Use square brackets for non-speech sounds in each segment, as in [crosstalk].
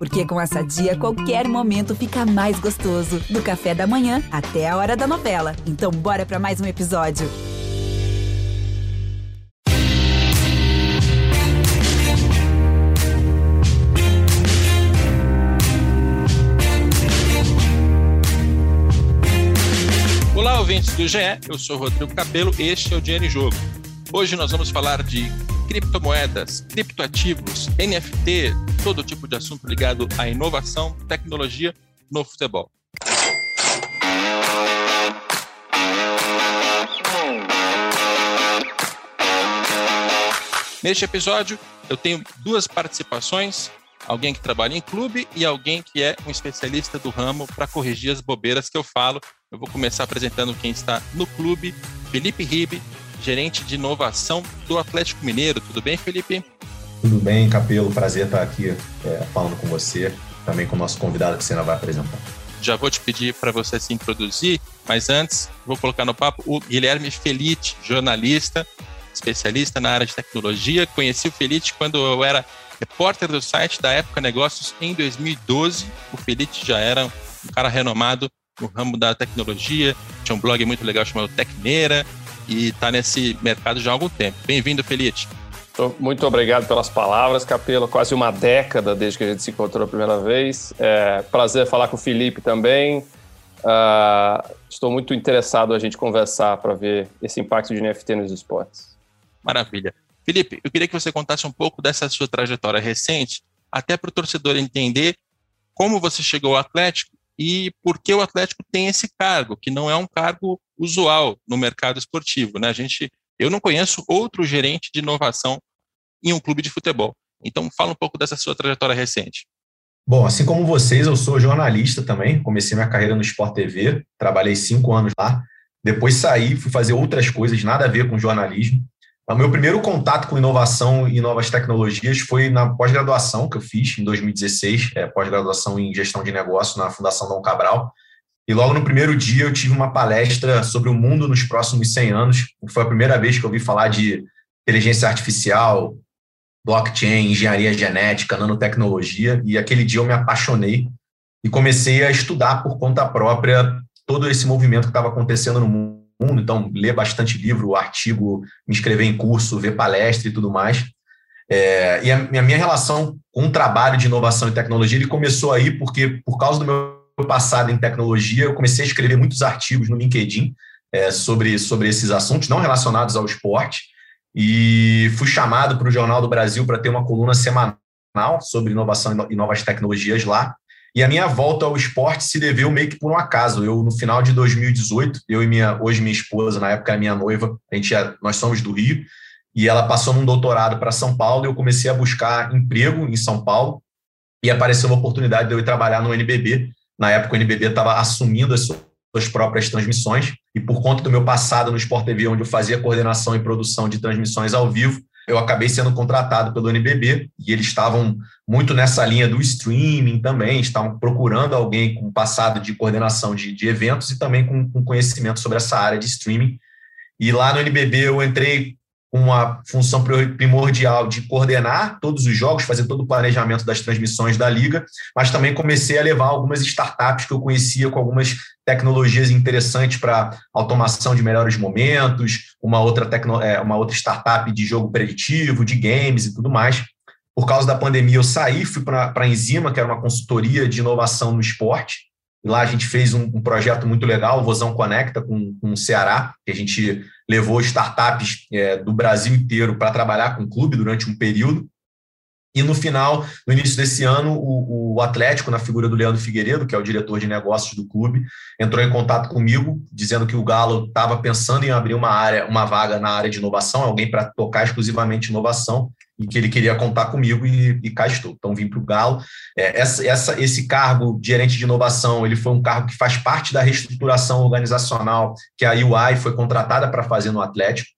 Porque com essa dia, qualquer momento fica mais gostoso. Do café da manhã até a hora da novela. Então, bora para mais um episódio. Olá, ouvintes do GE. Eu sou Rodrigo Capelo. Este é o Dinheiro em Jogo. Hoje nós vamos falar de criptomoedas, criptoativos, NFT, todo tipo de assunto ligado à inovação, tecnologia no futebol. Neste episódio, eu tenho duas participações: alguém que trabalha em clube e alguém que é um especialista do ramo para corrigir as bobeiras que eu falo. Eu vou começar apresentando quem está no clube, Felipe Ribe, gerente de inovação do Atlético Mineiro. Tudo bem, Felipe? Tudo bem, Capelo. Prazer estar aqui é, falando com você, também com o nosso convidado que você ainda vai apresentar. Já vou te pedir para você se introduzir, mas antes vou colocar no papo o Guilherme Felite, jornalista, especialista na área de tecnologia. Conheci o Felite quando eu era repórter do site da Época Negócios em 2012. O Felite já era um cara renomado no ramo da tecnologia, tinha um blog muito legal chamado Tecneira, e está nesse mercado já há algum tempo. Bem-vindo, Felite. Muito obrigado pelas palavras, Capelo. Quase uma década desde que a gente se encontrou a primeira vez. É, prazer falar com o Felipe também. Uh, estou muito interessado a gente conversar para ver esse impacto de NFT nos esportes. Maravilha. Felipe, eu queria que você contasse um pouco dessa sua trajetória recente, até para o torcedor entender como você chegou ao Atlético e por que o Atlético tem esse cargo, que não é um cargo usual no mercado esportivo. Né? A gente, eu não conheço outro gerente de inovação em um clube de futebol. Então, fala um pouco dessa sua trajetória recente. Bom, assim como vocês, eu sou jornalista também. Comecei minha carreira no Sport TV, trabalhei cinco anos lá. Depois saí, fui fazer outras coisas, nada a ver com jornalismo. O meu primeiro contato com inovação e novas tecnologias foi na pós-graduação que eu fiz em 2016, é, pós-graduação em gestão de negócio na Fundação Dom Cabral. E logo no primeiro dia eu tive uma palestra sobre o mundo nos próximos 100 anos. Foi a primeira vez que eu ouvi falar de inteligência artificial, blockchain, engenharia genética, nanotecnologia. E aquele dia eu me apaixonei e comecei a estudar por conta própria todo esse movimento que estava acontecendo no mundo mundo, então ler bastante livro, artigo, me inscrever em curso, ver palestra e tudo mais. É, e a, a, minha relação com o trabalho de inovação e tecnologia ele começou aí porque, por causa do meu passado em tecnologia, eu comecei a escrever muitos artigos no LinkedIn é, sobre, sobre esses assuntos, não relacionados ao esporte, e fui chamado para o Jornal do Brasil para ter uma coluna semanal sobre inovação e novas tecnologias lá. E a minha volta ao esporte se deveu meio que por um acaso. Eu, no final de 2018, eu e minha, hoje minha esposa, na época minha noiva, a gente é, nós somos do Rio, e ela passou num doutorado para São Paulo, e eu comecei a buscar emprego em São Paulo, e apareceu uma oportunidade de eu ir trabalhar no NBB. Na época, o NBB estava assumindo as suas próprias transmissões, e por conta do meu passado no Sport TV, onde eu fazia coordenação e produção de transmissões ao vivo, eu acabei sendo contratado pelo NBB e eles estavam muito nessa linha do streaming também, estavam procurando alguém com passado de coordenação de, de eventos e também com, com, conhecimento sobre essa área de streaming. E lá no NBB eu entrei com a função primordial de coordenar todos os jogos, fazer todo o planejamento das transmissões da liga, mas também comecei a levar algumas startups que eu conhecia com algumas tecnologias interessantes para automação de melhores momentos, uma outra, tecno, é, uma outra startup de jogo preditivo, de games e tudo mais. Por causa da pandemia, eu saí, fui para a Enzima, que era uma consultoria de inovação no esporte, e lá a gente fez um, um projeto muito legal, o Vozão Conecta, com, com o Ceará, que a gente levou startups é, do Brasil inteiro para trabalhar com o clube durante um período. E no final, no início desse ano, o, o, Atlético, na figura do Leandro Figueiredo, que é o diretor de negócios do clube, entrou em contato comigo, dizendo que o Galo estava pensando em abrir uma área, uma vaga na área de inovação, alguém para tocar exclusivamente inovação, e que ele queria contar comigo e, e cá estou. Então vim para o Galo. É, essa, essa, esse cargo de gerente de inovação, ele foi um cargo que faz parte da reestruturação organizacional que a UI foi contratada para fazer no Atlético.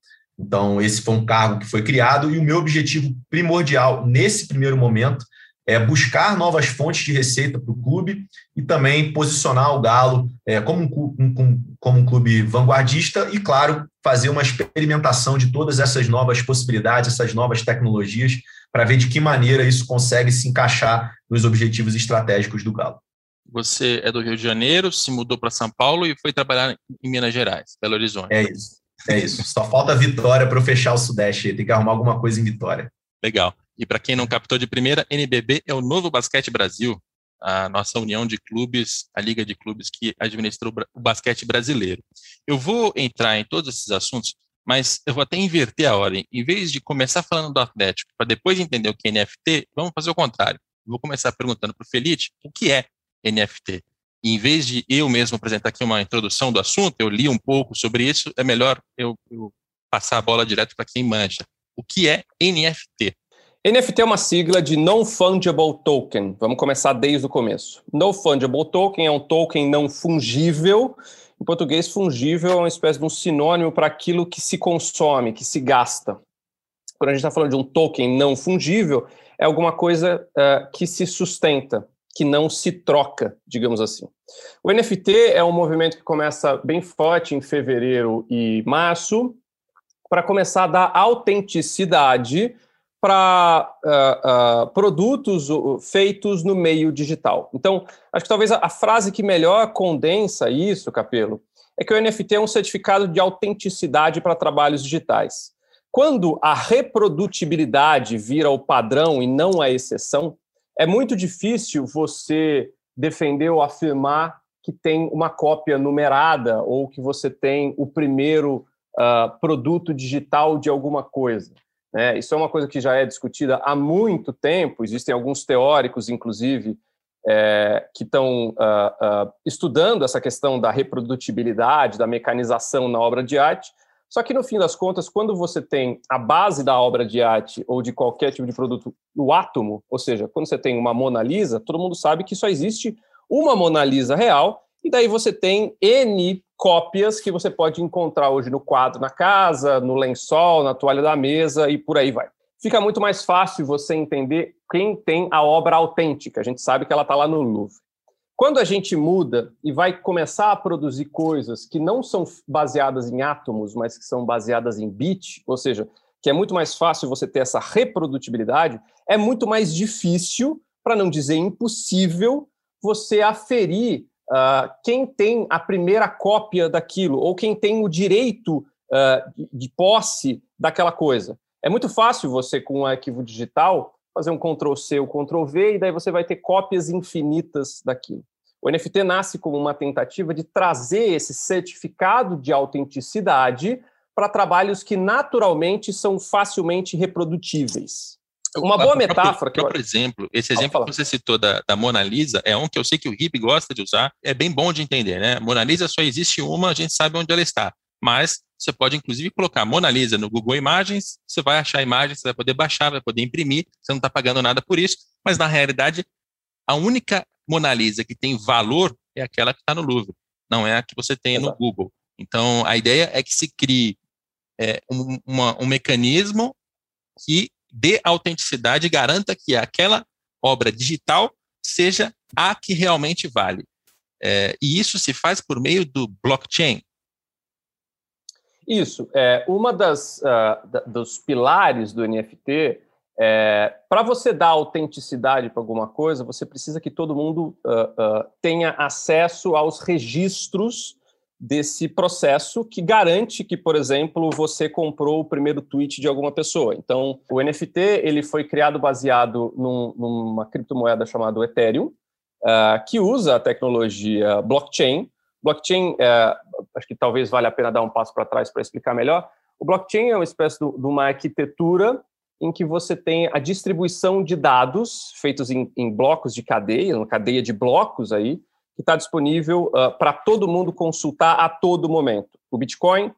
Então esse foi um cargo que foi criado e o meu objetivo primordial nesse primeiro momento é buscar novas fontes de receita para o clube e também posicionar o Galo é, como, um, um, como um clube vanguardista e, claro, fazer uma experimentação de todas essas novas possibilidades, essas novas tecnologias, para ver de que maneira isso consegue se encaixar nos objetivos estratégicos do Galo. Você é do Rio de Janeiro, se mudou para São Paulo e foi trabalhar em Minas Gerais, Belo Horizonte. É isso. É isso. Só falta Vitória para eu fechar o Sudeste. Tem que arrumar alguma coisa em Vitória. Legal. E para quem não captou de primeira, NBB é o Novo Basquete Brasil, a nossa união de clubes, a liga de clubes que administra o basquete brasileiro. Eu vou entrar em todos esses assuntos, mas eu vou até inverter a ordem. Em vez de começar falando do Atlético, para depois entender o que é NFT, vamos fazer o contrário. Vou começar perguntando para o Felite o que é NFT. Em vez de eu mesmo apresentar aqui uma introdução do assunto, eu li um pouco sobre isso, é melhor eu, eu passar a bola direto para quem mancha. O que é NFT? NFT é uma sigla de Non-Fungible Token. Vamos começar desde o começo. Non-Fungible Token é um token não fungível. Em português, fungível é uma espécie de um sinônimo para aquilo que se consome, que se gasta. Quando a gente está falando de um token não fungível, é alguma coisa uh, que se sustenta, que não se troca, digamos assim. O NFT é um movimento que começa bem forte em fevereiro e março, para começar a dar autenticidade para uh, uh, produtos feitos no meio digital. Então, acho que talvez a, a, frase que melhor condensa isso, Capelo, é que o NFT é um certificado de autenticidade para trabalhos digitais. Quando a reprodutibilidade vira o padrão e não a exceção, é muito difícil você defender ou afirmar que tem uma cópia numerada ou que você tem o primeiro uh, produto digital de alguma coisa. Né? Isso é uma coisa que já é discutida há muito tempo, existem alguns teóricos, inclusive, é, que estão uh, uh, estudando essa questão da reprodutibilidade, da mecanização na obra de arte. Só que, no fim das contas, quando você tem a base da obra de arte ou de qualquer tipo de produto no átomo, ou seja, quando você tem uma Mona Lisa, todo mundo sabe que só existe uma Mona Lisa real, e daí você tem N cópias que você pode encontrar hoje no quadro na casa, no lençol, na toalha da mesa e por aí vai. Fica muito mais fácil você entender quem tem a obra autêntica. A gente sabe que ela está lá no Louvre. Quando a gente muda e vai começar a produzir coisas que não são baseadas em átomos, mas que são baseadas em bit, ou seja, que é muito mais fácil você ter essa reprodutibilidade, é muito mais difícil, para não dizer impossível, você aferir uh, quem tem a primeira cópia daquilo, ou quem tem o direito uh, de, posse daquela coisa. É muito fácil você, com um arquivo digital, fazer um Ctrl-C ou Ctrl-V, e daí você vai ter cópias infinitas daquilo. O NFT nasce como uma tentativa de trazer esse certificado de autenticidade para trabalhos que naturalmente são facilmente reprodutíveis. Uma boa metáfora. Por exemplo, esse exemplo que você citou da, da, Mona Lisa é um que eu sei que o Hip gosta de usar, é bem bom de entender, né? Mona Lisa só existe uma, a gente sabe onde ela está. Mas você pode, inclusive, colocar Mona Lisa no Google Imagens, você vai achar a imagem, você vai poder baixar, vai poder imprimir, você não está pagando nada por isso, mas na realidade, a única Mona Lisa que tem valor é aquela que está no Louvre, não é a que você tem Exato. no Google. Então, a ideia é que se crie é, um, uma, um mecanismo que dê autenticidade e garanta que aquela obra digital seja a que realmente vale. É, e isso se faz por meio do blockchain. Isso. É, uma das uh, da, dos pilares do NFT é, para você dar autenticidade para alguma coisa, você precisa que todo mundo uh, uh, tenha acesso aos registros desse processo que garante que, por exemplo, você comprou o primeiro tweet de alguma pessoa. Então, o NFT ele foi criado baseado num, numa criptomoeda chamada Ethereum, uh, que usa a tecnologia blockchain. Blockchain, uh, acho que talvez valha a pena dar um passo para trás para explicar melhor. O blockchain é uma espécie de uma arquitetura em que você tem a distribuição de dados feitos em, em blocos de cadeia, uma cadeia de blocos aí, que está disponível uh, para todo mundo consultar a todo momento. O Bitcoin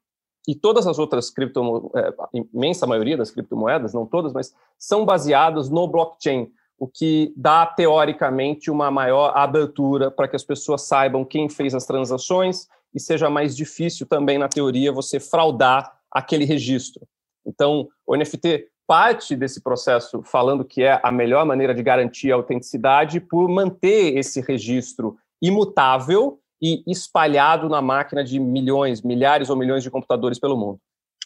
e todas as outras criptomoedas, eh, imensa maioria das criptomoedas, não todas, mas são baseadas no blockchain, o que dá teoricamente uma maior abertura para que as pessoas saibam quem fez as transações e seja mais difícil também na teoria você fraudar aquele registro. Então, o NFT parte desse processo falando que é a melhor maneira de garantir a autenticidade por manter esse registro imutável e espalhado na máquina de milhões, milhares ou milhões de computadores pelo mundo.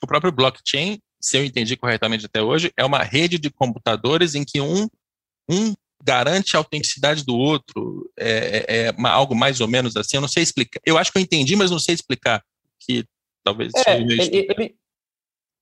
O próprio blockchain se eu entendi corretamente até hoje, é uma rede de computadores em que um, um garante a autenticidade do outro. É, é, é uma, algo mais ou menos assim. Eu não sei explicar. Eu acho que eu entendi, mas não sei explicar. Que talvez. É, ele, ele,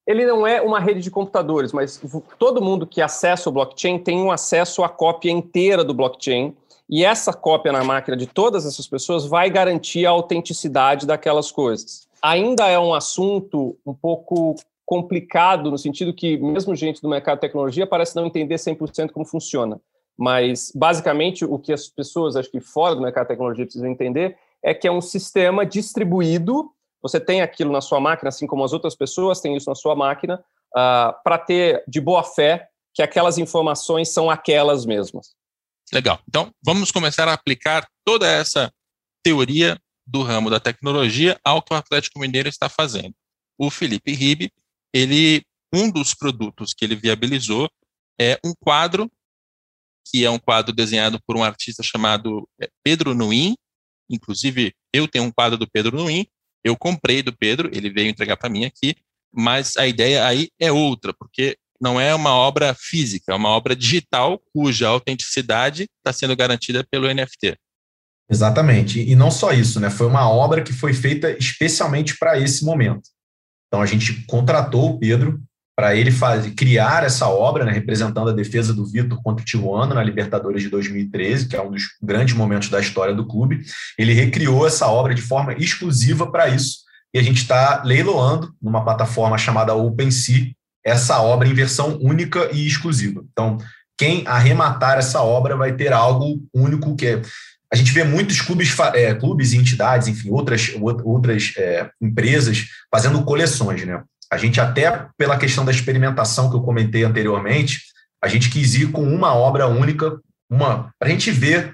ele não é uma rede de computadores, mas todo mundo que acessa o blockchain tem um acesso à cópia inteira do blockchain. E essa cópia na máquina de todas essas pessoas vai garantir a autenticidade daquelas coisas. Ainda é um assunto um pouco complicado, no sentido que, mesmo gente do mercado de tecnologia, parece não entender 100% como funciona. Mas, basicamente, o que as pessoas, acho que fora do mercado de tecnologia, precisam entender é que é um sistema distribuído. Você tem aquilo na sua máquina, assim como as outras pessoas têm isso na sua máquina, uh, para ter de boa fé que aquelas informações são aquelas mesmas. Legal. Então, vamos começar a aplicar toda essa teoria do ramo da tecnologia ao que o Atlético Mineiro está fazendo. O Felipe Ribe, ele, um dos produtos que ele viabilizou é um quadro que é um quadro desenhado por um artista chamado é, Pedro Nuin. Inclusive, eu tenho um quadro do Pedro Nuin. Eu comprei do Pedro, ele veio entregar para mim aqui, mas a ideia aí é outra, porque não é uma obra física, é uma obra digital cuja autenticidade está sendo garantida pelo NFT. Exatamente. E não só isso, né? Foi uma obra que foi feita especialmente para esse momento. Então a gente contratou o Pedro para ele fazer, criar essa obra, né, representando a defesa do Vitor contra o Tijuana na Libertadores de 2013, que é um dos grandes momentos da história do clube. Ele recriou essa obra de forma exclusiva para isso. E a gente está leiloando numa plataforma chamada OpenSea essa obra em versão única e exclusiva. Então, quem arrematar essa obra vai ter algo único que é a gente vê muitos clubes, é, clubes e entidades, enfim, outras, outras é, empresas fazendo coleções, né? A gente até pela questão da experimentação que eu comentei anteriormente, a gente quis ir com uma obra única, uma para a gente ver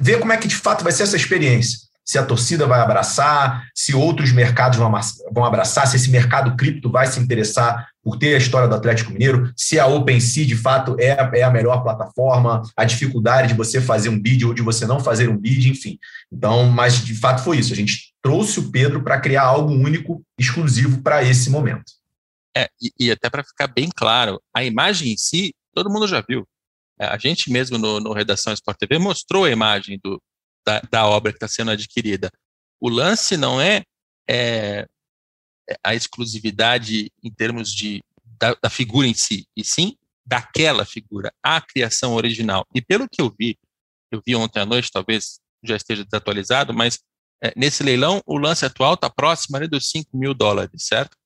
ver como é que de fato vai ser essa experiência se a torcida vai abraçar, se outros mercados vão abraçar, se esse mercado cripto vai se interessar por ter a história do Atlético Mineiro, se a OpenSea de fato é, é a melhor plataforma, a dificuldade de você fazer um bid ou de você não fazer um bid, enfim. Então, mas de fato foi isso. A gente trouxe o Pedro para criar algo único, exclusivo para esse momento. É, e, e até para ficar bem claro, a imagem em si, todo mundo já viu. É, a gente mesmo no, no Redação Sport TV mostrou a imagem do, da, da obra que está sendo adquirida. O lance não é, é, é, a exclusividade em termos de, da, da, figura em si, e sim daquela figura, a criação original. E pelo que eu vi, eu vi ontem à noite, talvez já esteja desatualizado, mas é, nesse leilão o lance atual está próximo ali dos 5 mil dólares, certo?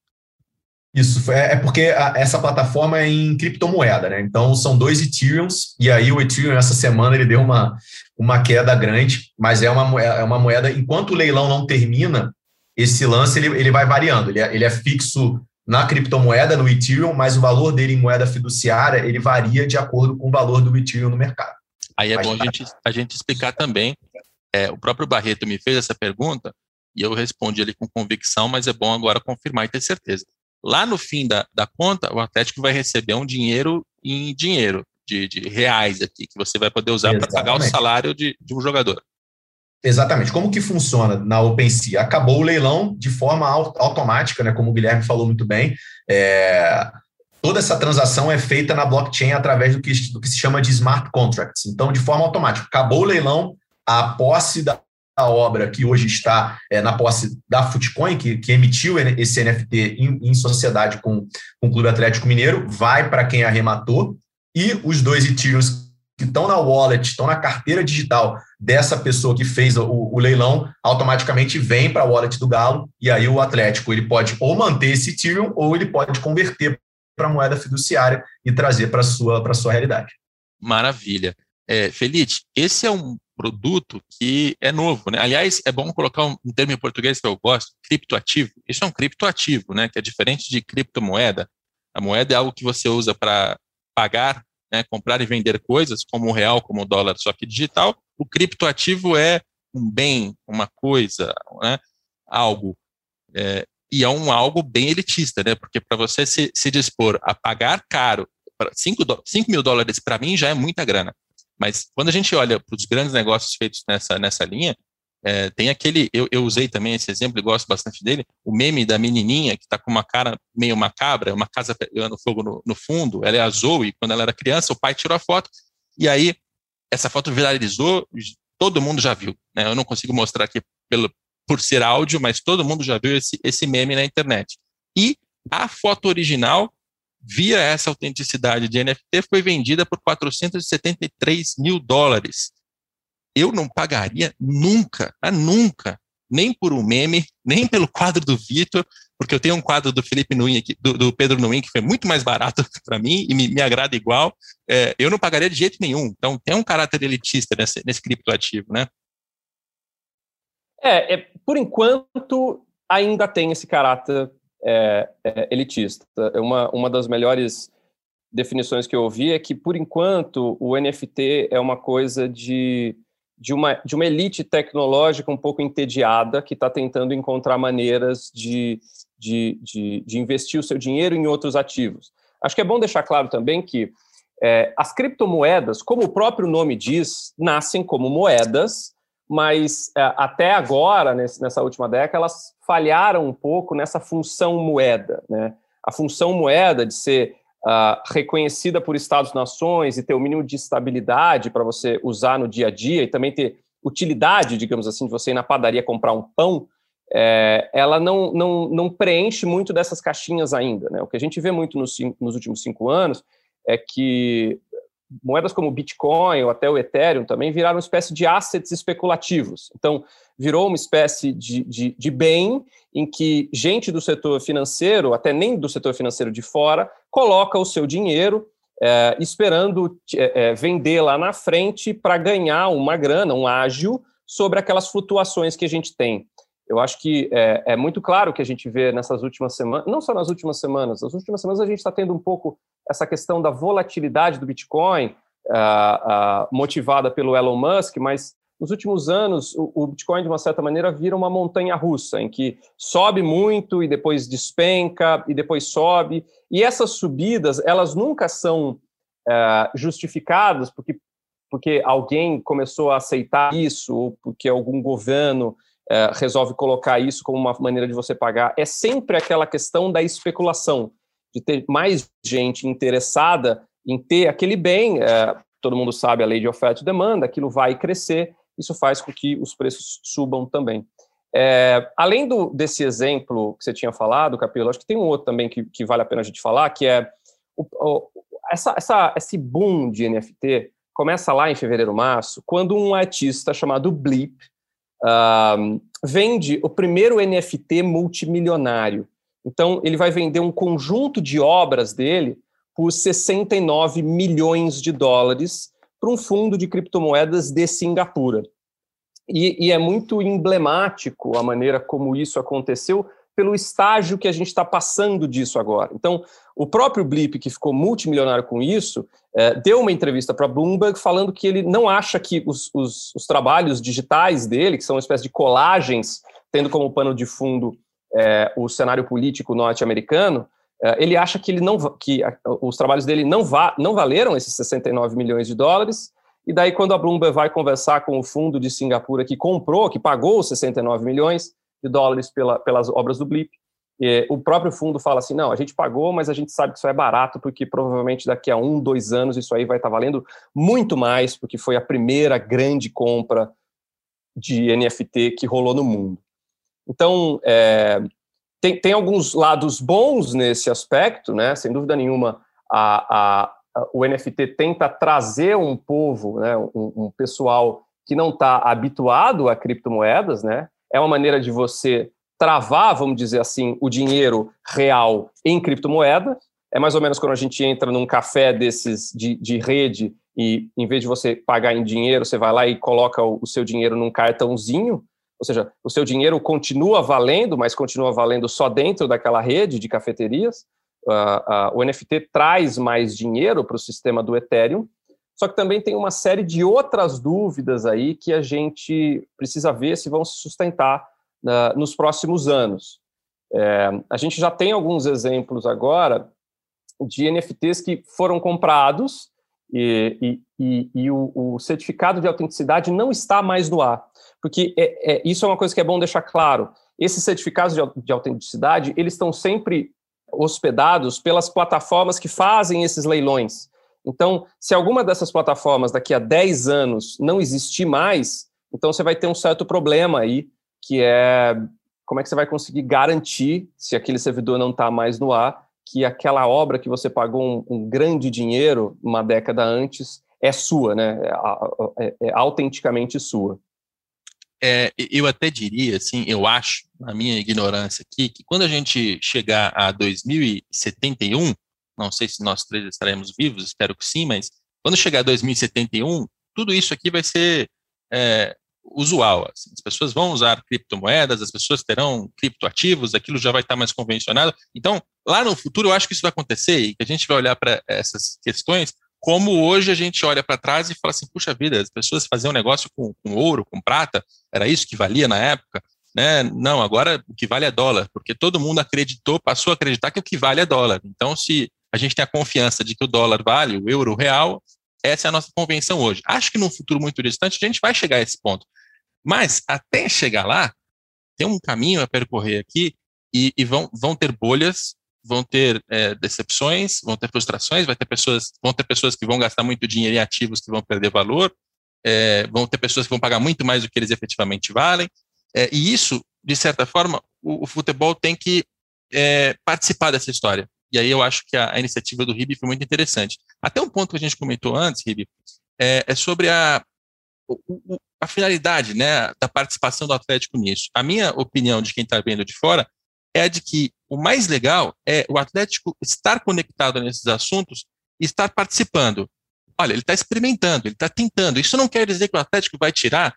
Isso, é, é porque a, essa plataforma é em criptomoeda, né? Então são dois Ethereums, e aí o Ethereum essa semana ele deu uma, uma queda grande, mas é uma, é uma moeda, enquanto o leilão não termina, esse lance ele, ele vai variando, ele é, ele é fixo na criptomoeda, no Ethereum, mas o valor dele em moeda fiduciária, ele varia de acordo com o valor do Ethereum no mercado. Aí é mas, bom a gente, a gente explicar também, é, o próprio Barreto me fez essa pergunta, e eu respondi ali com convicção, mas é bom agora confirmar e ter certeza. Lá no fim da, da conta, o Atlético vai receber um dinheiro em dinheiro, de, de reais aqui, que você vai poder usar para pagar o salário de, de um jogador. Exatamente. Como que funciona na OpenSea? Acabou o leilão de forma automática, né? Como o Guilherme falou muito bem. É, toda essa transação é feita na blockchain através do que, do que se chama de smart contracts. Então, de forma automática. Acabou o leilão, a posse da a obra que hoje está é, na posse da Footcoin, que, que emitiu esse NFT em, em sociedade com, com o Clube Atlético Mineiro, vai para quem arrematou, e os dois Ethereums que estão na wallet, estão na carteira digital dessa pessoa que fez o, o leilão, automaticamente vem para a wallet do Galo, e aí o Atlético ele pode ou manter esse Ethereum, ou ele pode converter para moeda fiduciária e trazer para a sua, sua realidade. Maravilha. É, Felipe, esse é um produto que é novo, né? Aliás, é bom colocar um, termo em português que eu gosto, criptoativo. Isso é um criptoativo, né? Que é diferente de criptomoeda. A moeda é algo que você usa para pagar, né, comprar e vender coisas, como o real, como o dólar, só que digital. O criptoativo é um bem, uma coisa, né? Algo. É, e é um algo bem elitista, né? Porque para você se, se dispor a pagar caro, 5 mil dólares para mim já é muita grana. Mas quando a gente olha para os grandes negócios feitos nessa, nessa linha, É, tem aquele, eu, eu, usei também esse exemplo e gosto bastante dele, o meme da menininha que está com uma cara meio macabra, uma casa pegando fogo no, no, fundo, ela é azul e quando ela era criança o pai tirou a foto e aí essa foto viralizou, todo mundo já viu, né? Eu não consigo mostrar aqui pelo, por ser áudio, mas todo mundo já viu esse, esse meme na internet. E a foto original, via essa autenticidade de NFT, foi vendida por 473 mil dólares eu não pagaria nunca, nunca, nem por um meme, nem pelo quadro do Vitor, porque eu tenho um quadro do Felipe Nuin, aqui, do, do Pedro Nuin, que foi muito mais barato [laughs] para mim e me, me, agrada igual. É, eu não pagaria de jeito nenhum. Então, tem um caráter elitista nesse, nesse criptoativo, né? É, é, por enquanto, ainda tem esse caráter é, é, elitista. É uma, uma das melhores definições que eu ouvi é que, por enquanto, o NFT é uma coisa de de uma, de uma elite tecnológica um pouco entediada, que está tentando encontrar maneiras de, de, de, de, investir o seu dinheiro em outros ativos. Acho que é bom deixar claro também que é, as criptomoedas, como o próprio nome diz, nascem como moedas, mas é, até agora, nessa última década, elas falharam um pouco nessa função moeda. Né? A função moeda de ser uh, reconhecida por Estados-nações e ter o mínimo de estabilidade para você usar no dia a dia e também ter utilidade, digamos assim, de você ir na padaria comprar um pão, é, ela não, não, não preenche muito dessas caixinhas ainda. Né? O que a gente vê muito nos, nos últimos cinco anos é que moedas como o Bitcoin ou até o Ethereum também viraram uma espécie de assets especulativos. Então, virou uma espécie de, de, de, bem em que gente do setor financeiro, até nem do setor financeiro de fora, coloca o seu dinheiro é, esperando é, vender lá na frente para ganhar uma grana, um ágil, sobre aquelas flutuações que a gente tem. Eu acho que é, é, muito claro que a gente vê nessas últimas semanas, não só nas últimas semanas, nas últimas semanas a gente está tendo um pouco essa questão da volatilidade do Bitcoin, uh, uh, motivada pelo Elon Musk, mas nos últimos anos o, o, Bitcoin, de uma certa maneira, vira uma montanha russa, em que sobe muito e depois despenca e depois sobe. E essas subidas, elas nunca são uh, justificadas porque, porque alguém começou a aceitar isso, ou porque algum governo é, resolve colocar isso como uma maneira de você pagar, é sempre aquela questão da especulação, de ter mais gente interessada em ter aquele bem. É, todo mundo sabe a lei de oferta e demanda, aquilo vai crescer, isso faz com que os preços subam também. É, além do, desse exemplo que você tinha falado, Capelo, acho que tem um outro também que, que vale a pena a gente falar, que é o, o, essa, essa, esse boom de NFT começa lá em fevereiro, março, quando um artista chamado Bleep, uh, vende o primeiro NFT multimilionário. Então, ele vai vender um conjunto de obras dele por 69 milhões de dólares para um fundo de criptomoedas de Singapura. E, e, é muito emblemático a maneira como isso aconteceu, pelo estágio que a gente está passando disso agora. Então, o próprio Blip, que ficou multimilionário com isso, é, deu uma entrevista para Bloomberg falando que ele não acha que os, os, os, trabalhos digitais dele, que são uma espécie de colagens, tendo como pano de fundo é, o cenário político norte-americano, é, ele acha que, ele não, que os trabalhos dele não, va, não valeram esses 69 milhões de dólares, e daí quando a Bloomberg vai conversar com o fundo de Singapura que comprou, que pagou os 69 milhões, de dólares pela, pelas obras do Blip. E, o próprio fundo fala assim: não, a gente pagou, mas a gente sabe que isso é barato, porque provavelmente daqui a um, dois anos isso aí vai estar valendo muito mais, porque foi a primeira grande compra de NFT que rolou no mundo. Então, é, tem, tem alguns lados bons nesse aspecto, né? Sem dúvida nenhuma, a, a, a o NFT tenta trazer um povo, né, um, um pessoal que não está habituado a criptomoedas, né? É uma maneira de você travar, vamos dizer assim, o dinheiro real em criptomoeda. É mais ou menos quando a gente entra num café desses de, de rede e, em vez de você pagar em dinheiro, você vai lá e coloca o, o seu dinheiro num cartãozinho. Ou seja, o seu dinheiro continua valendo, mas continua valendo só dentro daquela rede de cafeterias. Uh, uh, o NFT traz mais dinheiro para o sistema do Ethereum, só que também tem uma série de outras dúvidas aí que a gente precisa ver se vão se sustentar uh, nos próximos anos. É, a gente já tem alguns exemplos agora de NFTs que foram comprados e, e, e, e o, o, certificado de autenticidade não está mais no ar. Porque é, é, isso é uma coisa que é bom deixar claro. Esses certificados de, de autenticidade, eles estão sempre hospedados pelas plataformas que fazem esses leilões. Então, se alguma dessas plataformas daqui a 10 anos não existir mais, então você vai ter um certo problema aí, que é como é que você vai conseguir garantir, se aquele servidor não está mais no ar, que aquela obra que você pagou um, um grande dinheiro uma década antes é sua, né? É, é, é autenticamente sua. É, eu até diria, assim, eu acho, na minha ignorância aqui, que quando a gente chegar a 2071, não sei se nós três estaremos vivos, espero que sim, mas quando chegar a 2071, tudo isso aqui vai ser é, usual. Assim. As pessoas vão usar criptomoedas, as pessoas terão criptoativos, aquilo já vai estar mais convencionado. Então, lá no futuro, eu acho que isso vai acontecer e que a gente vai olhar para essas questões como hoje a gente olha para trás e fala assim, puxa vida, as pessoas faziam negócio com, com, ouro, com prata, era isso que valia na época, né? Não, agora o que vale é dólar, porque todo mundo acreditou, passou a acreditar que o que vale é dólar. Então, se a gente tem a confiança de que o dólar vale, o euro real, essa é a nossa convenção hoje. Acho que num futuro muito distante a gente vai chegar a esse ponto. Mas até chegar lá, tem um caminho a percorrer aqui e, e vão, vão ter bolhas, vão ter é, decepções, vão ter frustrações, vai ter pessoas, vão ter pessoas que vão gastar muito dinheiro em ativos que vão perder valor, é, vão ter pessoas que vão pagar muito mais do que eles efetivamente valem. É, e isso, de certa forma, o, o futebol tem que é, participar dessa história. E aí eu acho que a, a iniciativa do RIB foi muito interessante. Até um ponto que a gente comentou antes, RIB, é, é sobre a, a finalidade né, da participação do Atlético nisso. A minha opinião de quem está vendo de fora é a de que o mais legal é o Atlético estar conectado nesses assuntos e estar participando. Olha, ele está experimentando, ele está tentando. Isso não quer dizer que o Atlético vai tirar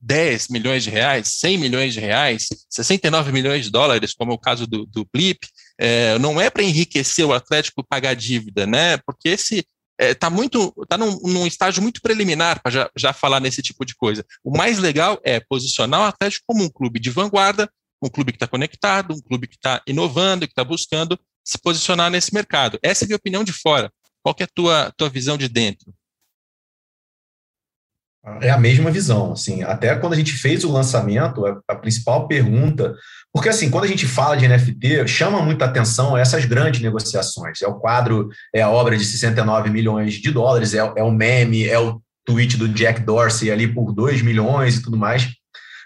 10 milhões de reais, 100 milhões de reais, 69 milhões de dólares, como é o caso do, do Blip. É, não é para enriquecer o Atlético pagar dívida, né? Porque esse está é, tá muito está num, num, estágio muito preliminar para já, já falar nesse tipo de coisa. O mais legal é posicionar o Atlético como um clube de vanguarda, um clube que está conectado, um clube que está inovando, que está buscando se posicionar nesse mercado. Essa é a minha opinião de fora. Qual é a tua, tua visão de dentro? É a mesma visão, assim, até quando a gente fez o lançamento, a, a, principal pergunta, porque assim, quando a gente fala de NFT, chama muita atenção essas grandes negociações, é o quadro, é a obra de 69 milhões de dólares, é, é o meme, é o tweet do Jack Dorsey ali por 2 milhões e tudo mais,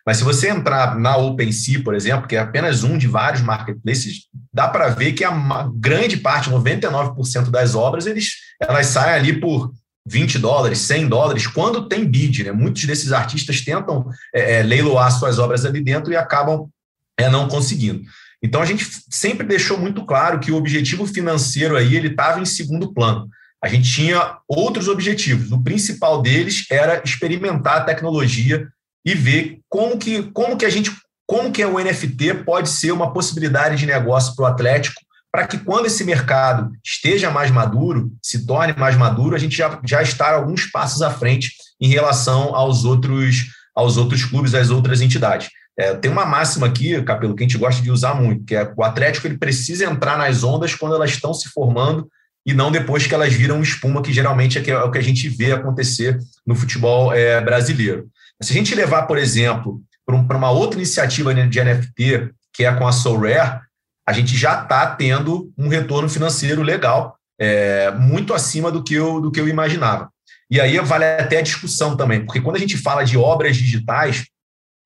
mas se você entrar na OpenSea, por exemplo, que é apenas um de vários marketplaces, dá para ver que a grande parte, 99% das obras, eles, elas saem ali por 20 dólares, 100 dólares, quando tem bid. Né? Muitos desses artistas tentam é, é, leiloar suas obras ali dentro e acabam é, não conseguindo. Então a gente sempre deixou muito claro que o objetivo financeiro aí ele estava em segundo plano. A gente tinha outros objetivos. O principal deles era experimentar a tecnologia e ver como que, como que a gente, como que o NFT pode ser uma possibilidade de negócio para o Atlético para que quando esse mercado esteja mais maduro, se torne mais maduro, a gente já, já estar alguns passos à frente em relação aos outros, aos outros clubes, às outras entidades. É, tem uma máxima aqui, Capelo, que a gente gosta de usar muito, que é o Atlético ele precisa entrar nas ondas quando elas estão se formando e não depois que elas viram espuma, que geralmente é, é o que a gente vê acontecer no futebol é, brasileiro. Se a gente levar, por exemplo, para uma outra iniciativa de NFT, que é com a Soul Rare, a gente já está tendo um retorno financeiro legal, é, muito acima do que, eu, do que eu imaginava. E aí vale até a discussão também, porque quando a gente fala de obras digitais,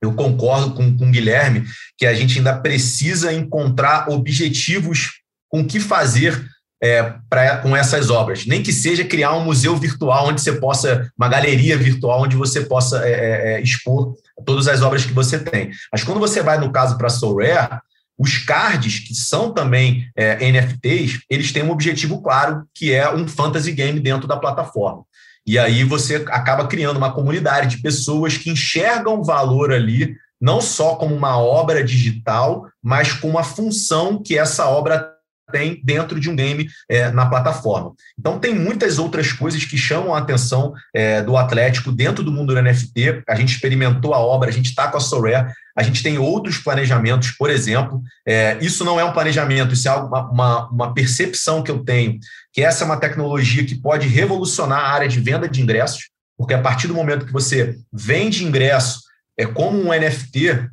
eu concordo com, com o Guilherme que a gente ainda precisa encontrar objetivos com que fazer é, pra, com essas obras. Nem que seja criar um museu virtual onde você possa, uma galeria virtual onde você possa é, é, é expor todas as obras que você tem. Mas quando você vai, no caso, para a Soul Rare, os cards, que são também é, NFTs, eles têm um objetivo claro, que é um fantasy game dentro da plataforma. E aí você acaba criando uma comunidade de pessoas que enxergam valor ali, não só como uma obra digital, mas com uma função que essa obra tem dentro de um game é, na plataforma. Então, tem muitas outras coisas que chamam a atenção é, do Atlético dentro do mundo do NFT. A gente experimentou a obra, a gente está com a Sorare, a gente tem outros planejamentos, por exemplo. É, isso não é um planejamento, isso é uma, uma, uma percepção que eu tenho, que essa é uma tecnologia que pode revolucionar a área de venda de ingressos, porque a partir do momento que você vende ingresso é como um NFT,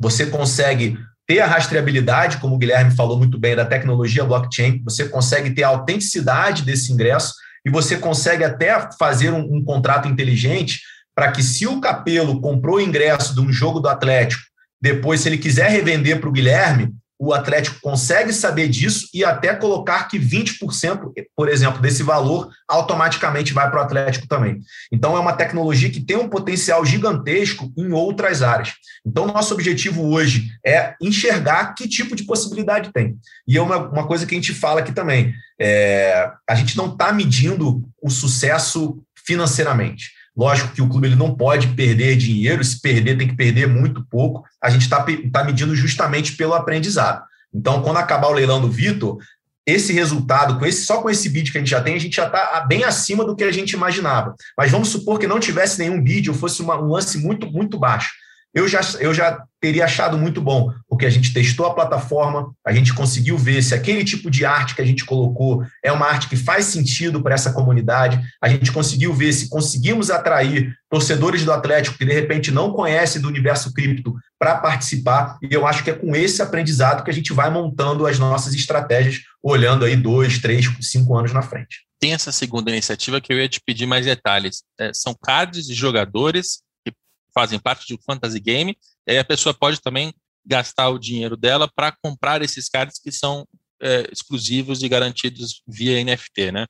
você consegue ter a rastreabilidade, como o Guilherme falou muito bem, da tecnologia blockchain, você consegue ter a autenticidade desse ingresso e você consegue até fazer um, um contrato inteligente para que, se o Capelo comprou o ingresso de um jogo do Atlético, depois, se ele quiser revender para o Guilherme, o Atlético consegue saber disso e até colocar que 20%, por exemplo, desse valor automaticamente vai para o Atlético também. Então, é uma tecnologia que tem um potencial gigantesco em outras áreas. Então, nosso objetivo hoje é enxergar que tipo de possibilidade tem. E é uma, uma coisa que a gente fala aqui também: é, a gente não está medindo o sucesso financeiramente. Lógico que o clube ele não pode perder dinheiro, se perder, tem que perder muito pouco. A gente está tá medindo justamente pelo aprendizado. Então, quando acabar o leilão do Vitor, esse resultado, com esse, só com esse bid que a gente já tem, a gente já está bem acima do que a gente imaginava. Mas vamos supor que não tivesse nenhum bid ou fosse uma, um lance muito, muito baixo eu já, eu já teria achado muito bom, porque a gente testou a plataforma, a gente conseguiu ver se aquele tipo de arte que a gente colocou é uma arte que faz sentido para essa comunidade, a gente conseguiu ver se conseguimos atrair torcedores do Atlético que de repente não conhecem do universo cripto para participar, e eu acho que é com esse aprendizado que a gente vai montando as nossas estratégias, olhando aí dois, três, cinco anos na frente. Tem essa segunda iniciativa que eu ia te pedir mais detalhes. É, são cards de jogadores fazem parte de um fantasy game, e aí a pessoa pode também gastar o dinheiro dela para comprar esses cards que são é, exclusivos e garantidos via NFT, né?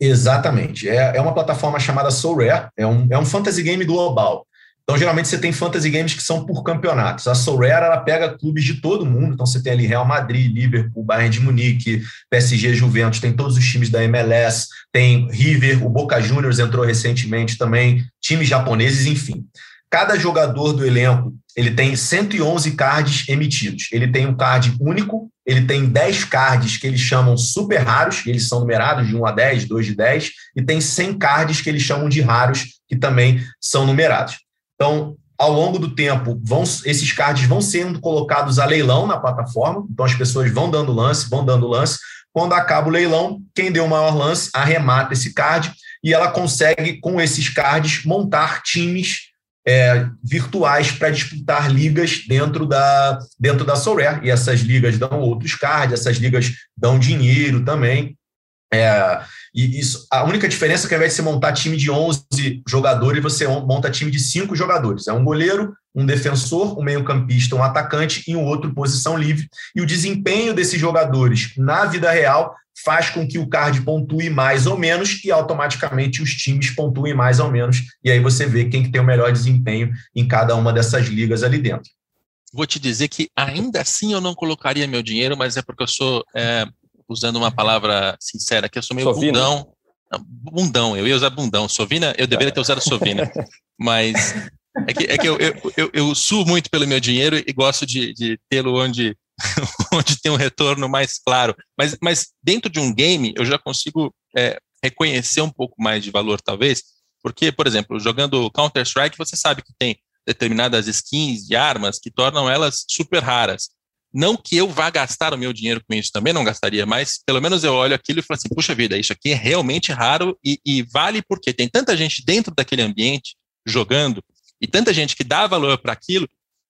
Exatamente. É, é uma plataforma chamada SoulRare, é um, é um fantasy game global. Então, geralmente, você tem fantasy games que são por campeonatos. A SoulRare, ela pega clubes de todo mundo. Então, você tem ali Real Madrid, Liverpool, Bayern de Munique, PSG, Juventus, tem todos os times da MLS, tem River, o Boca Juniors entrou recentemente também, times japoneses, enfim. Cada jogador do elenco ele tem 111 cards emitidos. Ele tem um card único, ele tem 10 cards que eles chamam super raros, eles são numerados de 1 a 10, 2 de 10, e tem 100 cards que eles chamam de raros, que também são numerados. Então, ao longo do tempo, vão, esses cards vão sendo colocados a leilão na plataforma, então as pessoas vão dando lance, vão dando lance. Quando acaba o leilão, quem deu o maior lance arremata esse card e ela consegue, com esses cards, montar times é, virtuais para disputar ligas dentro da, dentro da Sorare. E essas ligas dão outros cards, essas ligas dão dinheiro também. É, e isso, a única diferença é que ao invés de você montar time de 11 jogadores, você monta time de 5 jogadores. É um goleiro, um defensor, um meio-campista, um atacante e um outro posição livre. E o desempenho desses jogadores na vida real faz com que o card pontue mais ou menos e automaticamente os times pontuem mais ou menos. E aí você vê quem que tem o melhor desempenho em cada uma dessas ligas ali dentro. Vou te dizer que ainda assim eu não colocaria meu dinheiro, mas é porque eu sou, é, usando uma palavra sincera, que eu sou meio Sovina. bundão. bundão, eu ia usar bundão. Sovina, eu deveria ter usado Sovina. [laughs] mas é que, é que eu, eu, eu, eu suo muito pelo meu dinheiro e gosto de, de tê-lo onde [laughs] onde tem um retorno mais claro. Mas, mas dentro de um game, eu já consigo é, reconhecer um pouco mais de valor, talvez, porque, por exemplo, jogando Counter-Strike, você sabe que tem determinadas skins de armas que tornam elas super raras. Não que eu vá gastar o meu dinheiro com isso, também não gastaria, mas pelo menos eu olho aquilo e falo assim: puxa vida, isso aqui é realmente raro e, e vale porque tem tanta gente dentro daquele ambiente jogando e tanta gente que dá valor para aquilo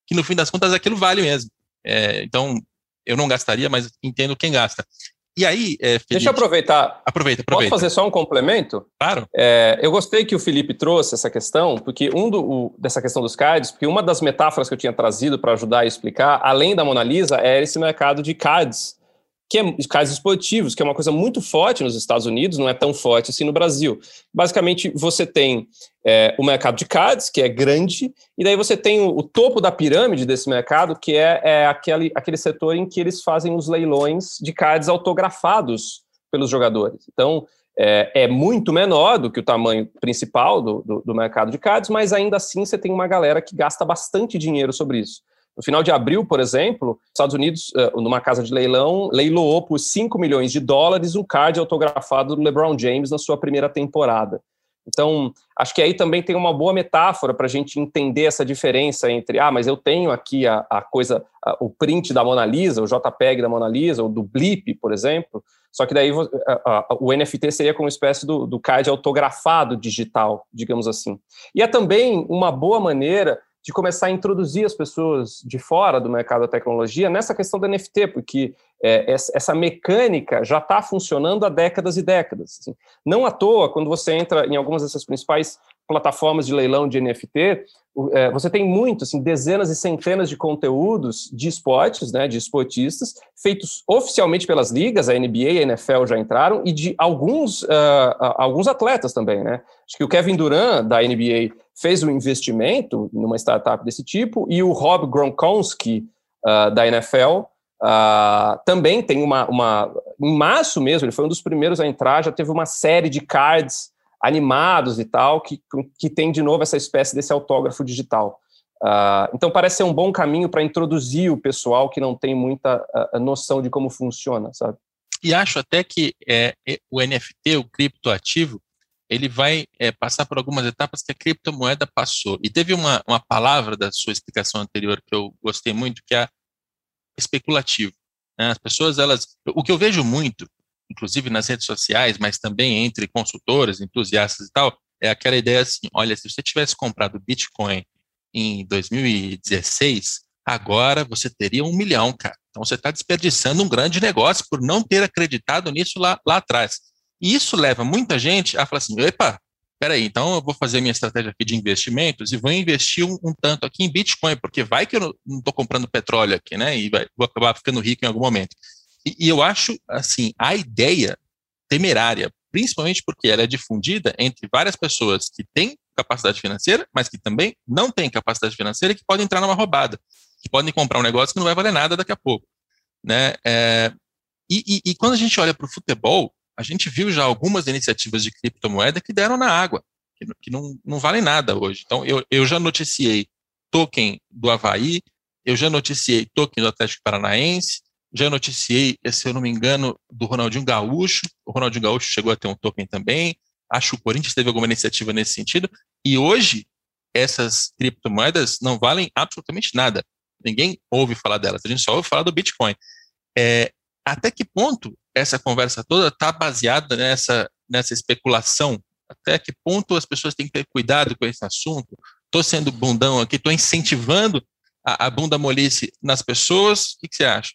que no fim das contas aquilo vale mesmo. É, então, eu não gastaria, mas entendo quem gasta. E aí, é, Felipe, Deixa eu aproveitar. Aproveita, aproveita. Posso fazer só um complemento? Claro. É, eu gostei que o Felipe trouxe essa questão, porque um do, o, dessa questão dos cards, porque uma das metáforas que eu tinha trazido para ajudar a explicar, além da Mona Lisa, é esse mercado de cards que é casos esportivos, que é uma coisa muito forte nos Estados Unidos, não é tão forte assim no Brasil. Basicamente, você tem é, o mercado de cards, que é grande, e daí você tem o, o topo da pirâmide desse mercado, que é, é, aquele, aquele setor em que eles fazem os leilões de cards autografados pelos jogadores. Então, é, é muito menor do que o tamanho principal do, do, do mercado de cards, mas ainda assim você tem uma galera que gasta bastante dinheiro sobre isso. No final de abril, por exemplo, os Estados Unidos, eh, numa casa de leilão, leiloou por 5 milhões de dólares um card autografado do LeBron James na sua primeira temporada. Então, acho que aí também tem uma boa metáfora para a gente entender essa diferença entre, ah, mas eu tenho aqui a, a coisa, a, o print da Mona Lisa, o JPEG da Mona Lisa, ou do Blip, por exemplo, só que daí a, o NFT seria como uma espécie do, do card autografado digital, digamos assim. E é também uma boa maneira de começar a introduzir as pessoas de fora do mercado da tecnologia nessa questão da NFT, porque é, essa mecânica já está funcionando há décadas e décadas. Assim. Não à toa, quando você entra em algumas dessas principais plataformas de leilão de NFT, é, você tem muito, assim, dezenas e centenas de conteúdos de esportes, né, de esportistas, feitos oficialmente pelas ligas, a NBA e a NFL já entraram, e de alguns, uh, alguns atletas também, né? Acho que o Kevin Durant, da NBA, fez um investimento numa startup desse tipo, e o Rob Gronkowski, uh, da NFL, uh, também tem uma, uma... Em março mesmo, ele foi um dos primeiros a entrar, já teve uma série de cards animados e tal, que, que tem de novo essa espécie desse autógrafo digital. Uh, então parece ser um bom caminho para introduzir o pessoal que não tem muita uh, noção de como funciona, sabe? E acho até que é, o NFT, o criptoativo, ele vai é, passar por algumas etapas que a criptomoeda passou. E teve uma, uma palavra da sua explicação anterior que eu gostei muito, que é especulativo. Né? As pessoas, elas, o que eu vejo muito inclusive nas redes sociais, mas também entre consultores, entusiastas e tal, é aquela ideia assim: olha, se você tivesse comprado Bitcoin em 2016, agora você teria um milhão, cara. Então você está desperdiçando um grande negócio por não ter acreditado nisso lá, lá atrás. E isso leva muita gente a falar assim: epa, peraí, então eu vou fazer minha estratégia aqui de investimentos e vou investir um, um tanto aqui em Bitcoin, porque vai que eu não estou comprando petróleo aqui, né? E vai, vou acabar ficando rico em algum momento. E, e eu acho, assim, a ideia temerária, principalmente porque ela é difundida entre várias pessoas que têm capacidade financeira, mas que também não têm capacidade financeira e que podem entrar numa roubada, que podem comprar um negócio que não vai valer nada daqui a pouco. Né? É, e, e, e, quando a gente olha para o futebol, a gente viu já algumas iniciativas de criptomoeda que deram na água, que, que não, não valem nada hoje. Então, eu, eu já noticiei token do Havaí, eu já noticiei token do Atlético Paranaense, já noticiei, se eu não me engano, do Ronaldinho Gaúcho. O Ronaldinho Gaúcho chegou a ter um token também. Acho que o Corinthians teve alguma iniciativa nesse sentido. E hoje, essas criptomoedas não valem absolutamente nada. Ninguém ouve falar delas. A gente só ouve falar do Bitcoin. É, até que ponto essa conversa toda está baseada nessa, nessa especulação? Até que ponto as pessoas têm que ter cuidado com esse assunto? Estou sendo bundão aqui, estou incentivando a, a bunda molice nas pessoas. O que, que você acha?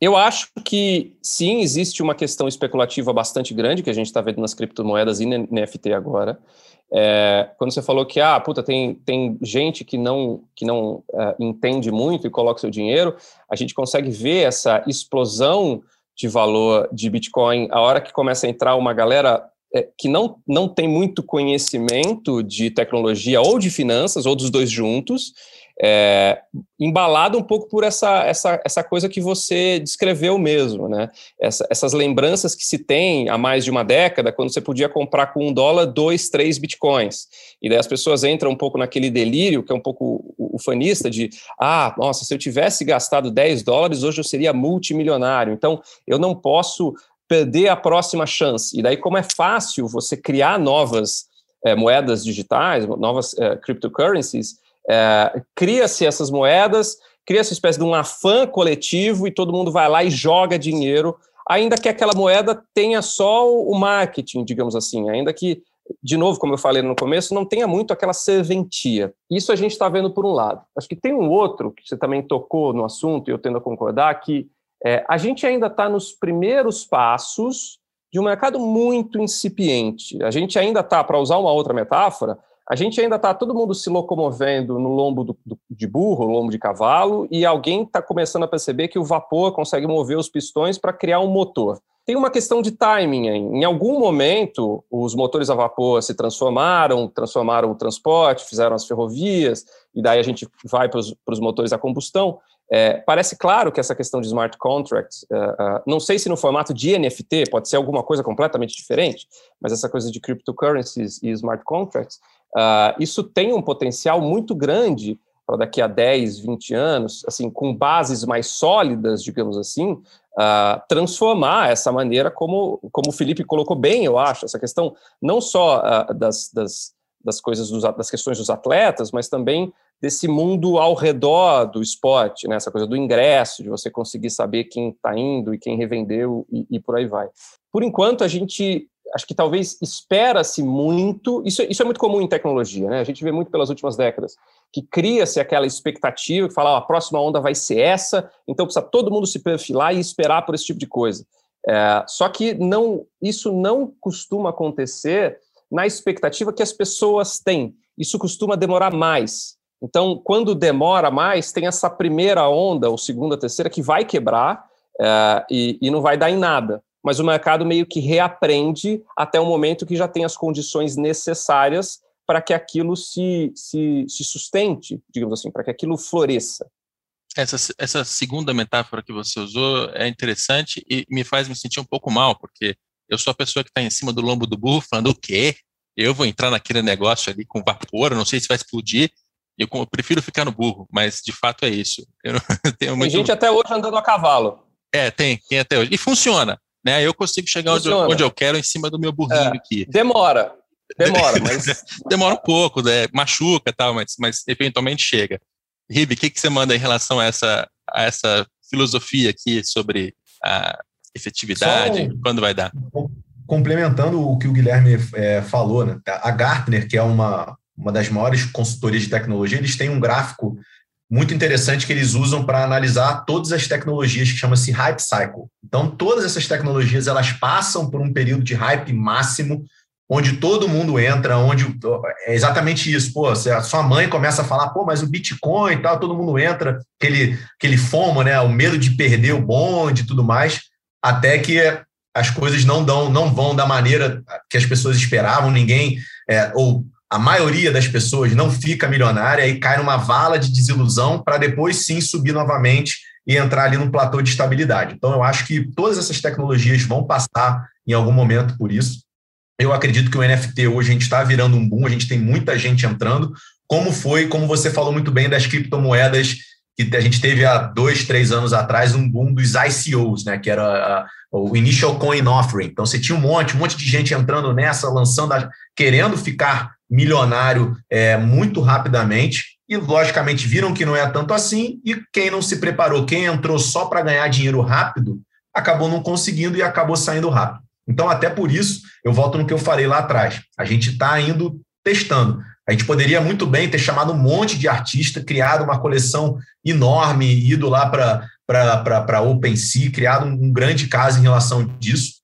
Eu acho que sim, existe uma questão especulativa bastante grande que a gente está vendo nas criptomoedas e NFT agora. É, quando você falou que ah, puta, tem, tem gente que não, que não é, entende muito e coloca seu dinheiro, a gente consegue ver essa explosão de valor de Bitcoin a hora que começa a entrar uma galera é, que não, não tem muito conhecimento de tecnologia ou de finanças, ou dos dois juntos, é, embalado um pouco por essa, essa, essa coisa que você descreveu mesmo, né? Essa, essas lembranças que se tem há mais de uma década, quando você podia comprar com um dólar dois, três bitcoins. E daí as pessoas entram um pouco naquele delírio, que é um pouco o, o fanista, de ah, nossa, se eu tivesse gastado 10 dólares, hoje eu seria multimilionário. Então, eu não posso perder a próxima chance. E daí, como é fácil você criar novas é, moedas digitais, novas é, cryptocurrencies, é, cria-se essas moedas, cria-se uma espécie de um afã coletivo e todo mundo vai lá e joga dinheiro, ainda que aquela moeda tenha só o marketing, digamos assim, ainda que, de novo, como eu falei no começo, não tenha muito aquela serventia. Isso a gente está vendo por um lado. Acho que tem um outro, que você também tocou no assunto, e eu tendo a concordar, que é, a gente ainda está nos primeiros passos de um mercado muito incipiente. A gente ainda está, para usar uma outra metáfora, a gente ainda está todo mundo se locomovendo no lombo do, do, de burro, lombo de cavalo, e alguém está começando a perceber que o vapor consegue mover os pistões para criar um motor. Tem uma questão de timing. Hein? Em algum momento, os motores a vapor se transformaram, transformaram o transporte, fizeram as ferrovias, e daí a gente vai para os motores a combustão. É, parece claro que essa questão de smart contracts, uh, uh, não sei se no formato de NFT, pode ser alguma coisa completamente diferente, mas essa coisa de cryptocurrencies e smart contracts, uh, isso tem um potencial muito grande para daqui a 10, 20 anos, assim, com bases mais sólidas, digamos assim, uh, transformar essa maneira como, como o Felipe colocou bem, eu acho, essa questão não só uh, das, das, das coisas, dos, das questões dos atletas, mas também desse mundo ao redor do esporte, né? essa coisa do ingresso, de você conseguir saber quem está indo e quem revendeu e, e, por aí vai. Por enquanto, a gente acho que talvez espera-se muito, isso, isso é muito comum em tecnologia, né? a gente vê muito pelas últimas décadas, que cria-se aquela expectativa, que fala, a próxima onda vai ser essa, então precisa todo mundo se perfilar e esperar por esse tipo de coisa. É, só que não, isso não costuma acontecer na expectativa que as pessoas têm. Isso costuma demorar mais. Então, quando demora mais, tem essa primeira onda, ou segunda, terceira, que vai quebrar é, e, e não vai dar em nada. Mas o mercado meio que reaprende até o momento que já tem as condições necessárias para que aquilo se, se, se sustente, digamos assim, para que aquilo floresça. Essa, essa segunda metáfora que você usou é interessante e me faz me sentir um pouco mal, porque eu sou a pessoa que está em cima do lombo do burro falando o quê? Eu vou entrar naquele negócio ali com vapor, não sei se vai explodir. Eu, eu prefiro ficar no burro, mas de fato é isso. [laughs] Eu não, tenho muito... Tem gente até hoje andando a cavalo. É, tem, tem até hoje. E funciona. Né? Eu consigo chegar onde eu, onde eu, quero em cima do meu burrinho é, aqui. Demora. Demora, [laughs] mas. demora um pouco, né? machuca tal, mas, mas eventualmente chega. Ribe, o que, que você manda em relação a essa, a essa filosofia aqui sobre a efetividade? Um, quando vai dar? Complementando o que o Guilherme é, falou, né? a Gartner, que é uma, uma das maiores consultorias de tecnologia, eles têm um gráfico muito interessante que eles usam para analisar todas as tecnologias que chama-se hype cycle. Então, todas essas tecnologias elas passam por um período de hype máximo, onde todo mundo entra, onde é exatamente isso. Pô, a sua mãe começa a falar, pô, mas o Bitcoin e tal, todo mundo entra, aquele, aquele fomo, né, o medo de perder o bonde e tudo mais, até que as coisas não dão, não vão da maneira que as pessoas esperavam, ninguém é, ou a maioria das pessoas não fica milionária e cai numa vala de desilusão para depois sim subir novamente e entrar ali num platô de estabilidade. Então, eu acho que todas essas tecnologias vão passar em algum momento por isso. Eu acredito que o NFT hoje a gente está virando um boom, a gente tem muita gente entrando, como foi, como você falou muito bem, das criptomoedas que a gente teve há dois, três anos atrás um boom dos ICOs, né, que era o Initial Coin Offering. Então você tinha um monte, um monte de gente entrando nessa, lançando, querendo ficar milionário é, muito rapidamente e, logicamente, viram que não é tanto assim. E quem não se preparou, quem entrou só para ganhar dinheiro rápido, acabou não conseguindo e acabou saindo rápido. Então, até por isso, eu volto no que eu falei lá atrás. A gente está indo testando. A gente poderia muito bem ter chamado um monte de artista, criado uma coleção enorme, ido lá para OpenSea, criado um grande caso em relação disso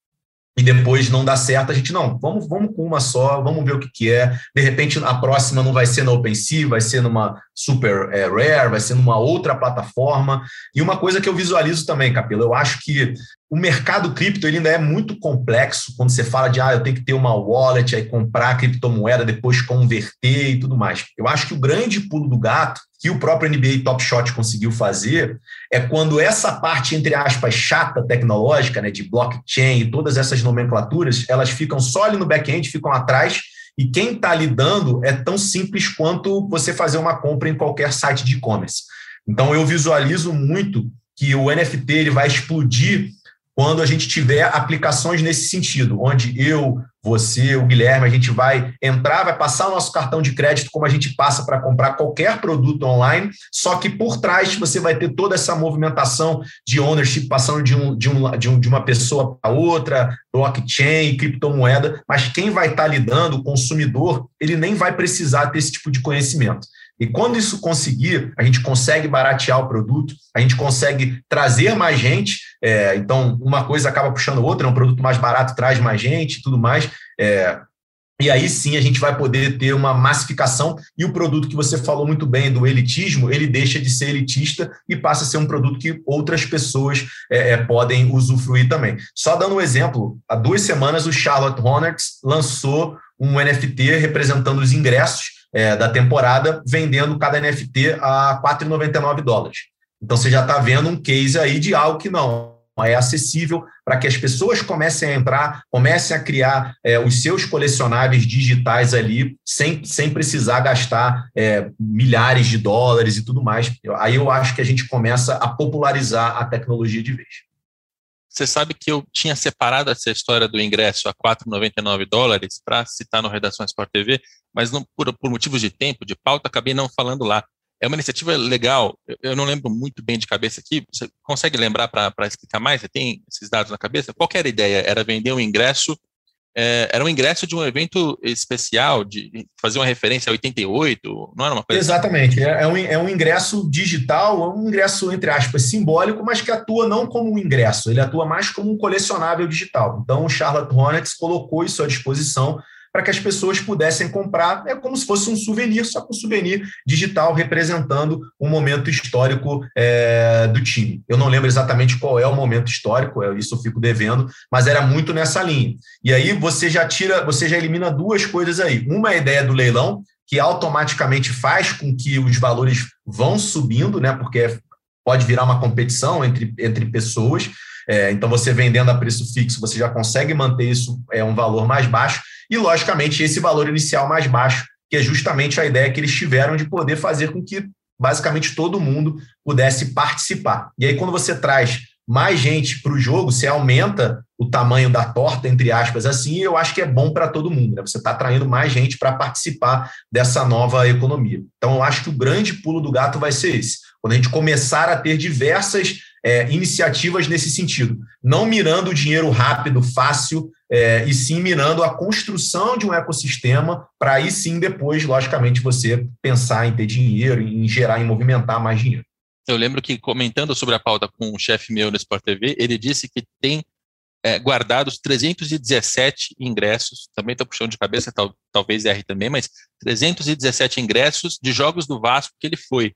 e depois não dá certo, a gente não, vamos, vamos com uma só, vamos ver o que, que é. De repente, a próxima não vai ser na OpenSea, vai ser numa Super é, Rare, vai ser numa outra plataforma. E uma coisa que eu visualizo também, Capelo, eu acho que o mercado cripto ele ainda é muito complexo quando você fala de ah, eu tenho que ter uma wallet, aí comprar criptomoeda, depois converter e tudo mais. Eu acho que o grande pulo do gato que o próprio NBA Top Shot conseguiu fazer é quando essa parte, entre aspas, chata tecnológica, né, de blockchain e todas essas nomenclaturas, elas ficam só ali no back-end, ficam atrás, e quem está lidando é tão simples quanto você fazer uma compra em qualquer site de e-commerce. Então, eu visualizo muito que o NFT ele vai explodir quando a gente tiver aplicações nesse sentido, onde eu, você, o Guilherme, a gente vai entrar, vai passar o nosso cartão de crédito como a gente passa para comprar qualquer produto online, só que por trás você vai ter toda essa movimentação de ownership passando de, um, de, um, de, um, de uma pessoa para outra, blockchain, criptomoeda, mas quem vai estar tá lidando, o consumidor, ele nem vai precisar ter esse tipo de conhecimento. E quando isso conseguir, a gente consegue baratear o produto, a gente consegue trazer mais gente. É, então, uma coisa acaba puxando outra, é um produto mais barato traz mais gente e tudo mais. É, e aí sim a gente vai poder ter uma massificação e o produto que você falou muito bem do elitismo, ele deixa de ser elitista e passa a ser um produto que outras pessoas é, é podem usufruir também. Só dando um exemplo, há duas semanas o Charlotte Hornets lançou um NFT representando os ingressos é, da temporada, vendendo cada NFT a 4,99 dólares. Então você já está vendo um case aí de algo que não é acessível para que as pessoas comecem a entrar, comecem a criar é, os seus colecionáveis digitais ali, sem, sem precisar gastar é, milhares de dólares e tudo mais. Aí eu acho que a gente começa a popularizar a tecnologia de vez. Você sabe que eu tinha separado essa história do ingresso a 4,99 dólares para citar no Redação Sport TV, mas não, por, por motivos de tempo, de pauta, acabei não falando lá. É uma iniciativa legal, eu não lembro muito bem de cabeça aqui, você consegue lembrar para explicar mais? Você tem esses dados na cabeça? Qual era a ideia? Era vender um ingresso é, era um ingresso de um evento especial, de fazer uma referência a 88, não era uma coisa assim? Exatamente, assim? é, um, é um ingresso digital, é um ingresso, entre aspas, simbólico, mas que atua não como um ingresso, ele atua mais como um colecionável digital. Então, o Charlotte Hornets colocou isso à disposição para que as pessoas pudessem comprar, é como se fosse um souvenir, só com um souvenir digital representando um momento histórico é, do time. Eu não lembro exatamente qual é o momento histórico, é, isso eu fico devendo, mas era muito nessa linha. E aí você já tira, você já elimina duas coisas aí. Uma é a ideia do leilão, que automaticamente faz com que os valores vão subindo, né? Porque pode virar uma competição entre, entre pessoas. É, então, você vendendo a preço fixo, você já consegue manter isso é um valor mais baixo e, logicamente, esse valor inicial mais baixo, que é justamente a ideia que eles tiveram de poder fazer com que basicamente todo mundo pudesse participar. E aí, quando você traz mais gente para o jogo, você aumenta o tamanho da torta, entre aspas, assim, eu acho que é bom para todo mundo. Né? Você está atraindo mais gente para participar dessa nova economia. Então, eu acho que o grande pulo do gato vai ser esse. Quando a gente começar a ter diversas é, iniciativas nesse sentido, não mirando o dinheiro rápido, fácil, é, e sim mirando a construção de um ecossistema para aí sim depois, logicamente, você pensar em ter dinheiro, em gerar, em movimentar mais dinheiro. Eu lembro que comentando sobre a pauta com um chefe meu no Sport TV, ele disse que tem é, guardados 317 ingressos, também estou puxando de cabeça, tal, talvez erre também, mas 317 ingressos de jogos do Vasco que ele foi.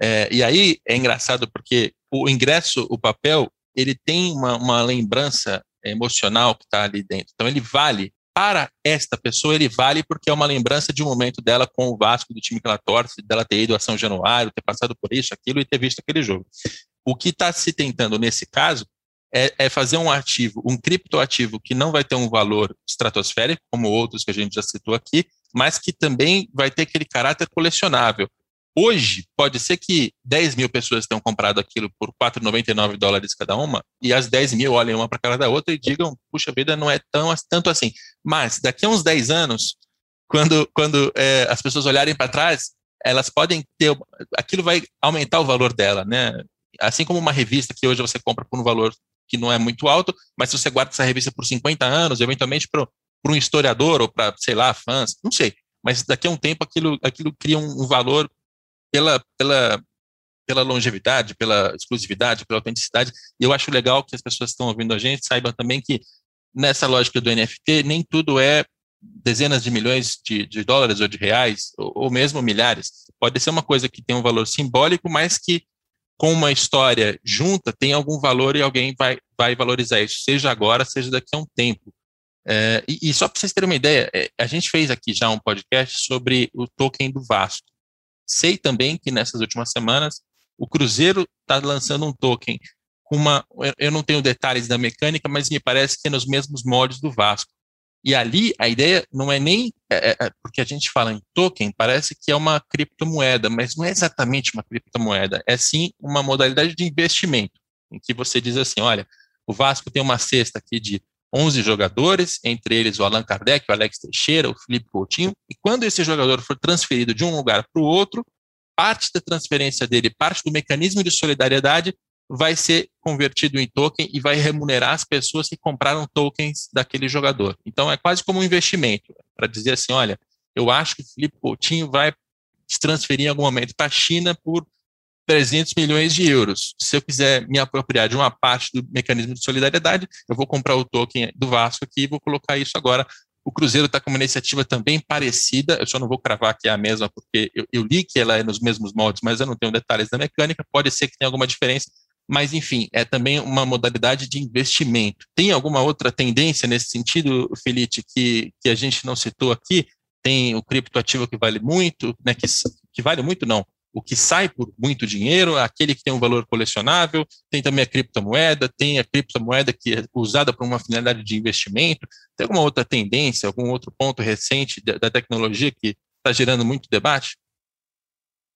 É, e aí é engraçado porque o ingresso, o papel, ele tem uma, uma lembrança emocional que está ali dentro. Então ele vale para esta pessoa, ele vale porque é uma lembrança de um momento dela com o Vasco, do time que ela torce, dela ter ido a São Januário, ter passado por isso, aquilo e ter visto aquele jogo. O que está se tentando nesse caso é, é, fazer um ativo, um criptoativo que não vai ter um valor estratosférico, como outros que a gente já citou aqui, mas que também vai ter aquele caráter colecionável. Hoje, pode ser que 10 mil pessoas tenham comprado aquilo por 4,99 dólares cada uma, e as 10 mil olhem uma para a cara da outra e digam, puxa vida, não é tão, tanto assim. Mas, daqui a uns 10 anos, quando, quando é, as pessoas olharem para trás, elas podem ter, aquilo vai aumentar o valor dela, né? Assim como uma revista que hoje você compra por um valor que não é muito alto, mas se você guarda essa revista por 50 anos, eventualmente para um historiador ou para, sei lá, fãs, não sei. Mas daqui a um tempo aquilo, aquilo cria um, um valor pela, pela, pela longevidade, pela exclusividade, pela autenticidade. E eu acho legal que as pessoas que estão ouvindo a gente saibam também que nessa lógica do NFT, nem tudo é dezenas de milhões de, de dólares ou de reais, ou, ou, mesmo milhares. Pode ser uma coisa que tem um valor simbólico, mas que com uma história junta tem algum valor e alguém vai, vai valorizar isso, seja agora, seja daqui a um tempo. É, e, e, só para vocês terem uma ideia, é, a gente fez aqui já um podcast sobre o token do Vasco. Sei também que nessas últimas semanas o Cruzeiro está lançando um token com uma. Eu não tenho detalhes da mecânica, mas me parece que é nos mesmos moldes do Vasco. E ali a ideia não é nem. É, é, é, porque a gente fala em token, parece que é uma criptomoeda, mas não é exatamente uma criptomoeda, é sim uma modalidade de investimento, em que você diz assim: olha, o Vasco tem uma cesta aqui de 11 jogadores, entre eles o Allan Kardec, o Alex Teixeira, o Felipe Coutinho, e quando esse jogador for transferido de um lugar para o outro, parte da transferência dele, parte do mecanismo de solidariedade vai ser convertido em token e vai remunerar as pessoas que compraram tokens daquele jogador. Então é quase como um investimento, para dizer assim, olha, eu acho que o Felipe Coutinho vai se transferir em algum momento para a China por 300 milhões de euros. Se eu quiser me apropriar de uma parte do mecanismo de solidariedade, eu vou comprar o token do Vasco aqui e vou colocar isso agora. O Cruzeiro está com uma iniciativa também parecida, eu só não vou cravar que é a mesma, porque eu, eu, li que ela é nos mesmos moldes, mas eu não tenho detalhes da mecânica, pode ser que tenha alguma diferença, mas enfim, é também uma modalidade de investimento. Tem alguma outra tendência nesse sentido, Felipe, que, que a gente não citou aqui? Tem o criptoativo que vale muito, né, que, que vale muito não, o que sai por muito dinheiro, aquele que tem um valor colecionável, tem também a criptomoeda, tem a criptomoeda que é usada para uma finalidade de investimento. Tem alguma outra tendência, algum outro ponto recente da, da tecnologia que está gerando muito debate?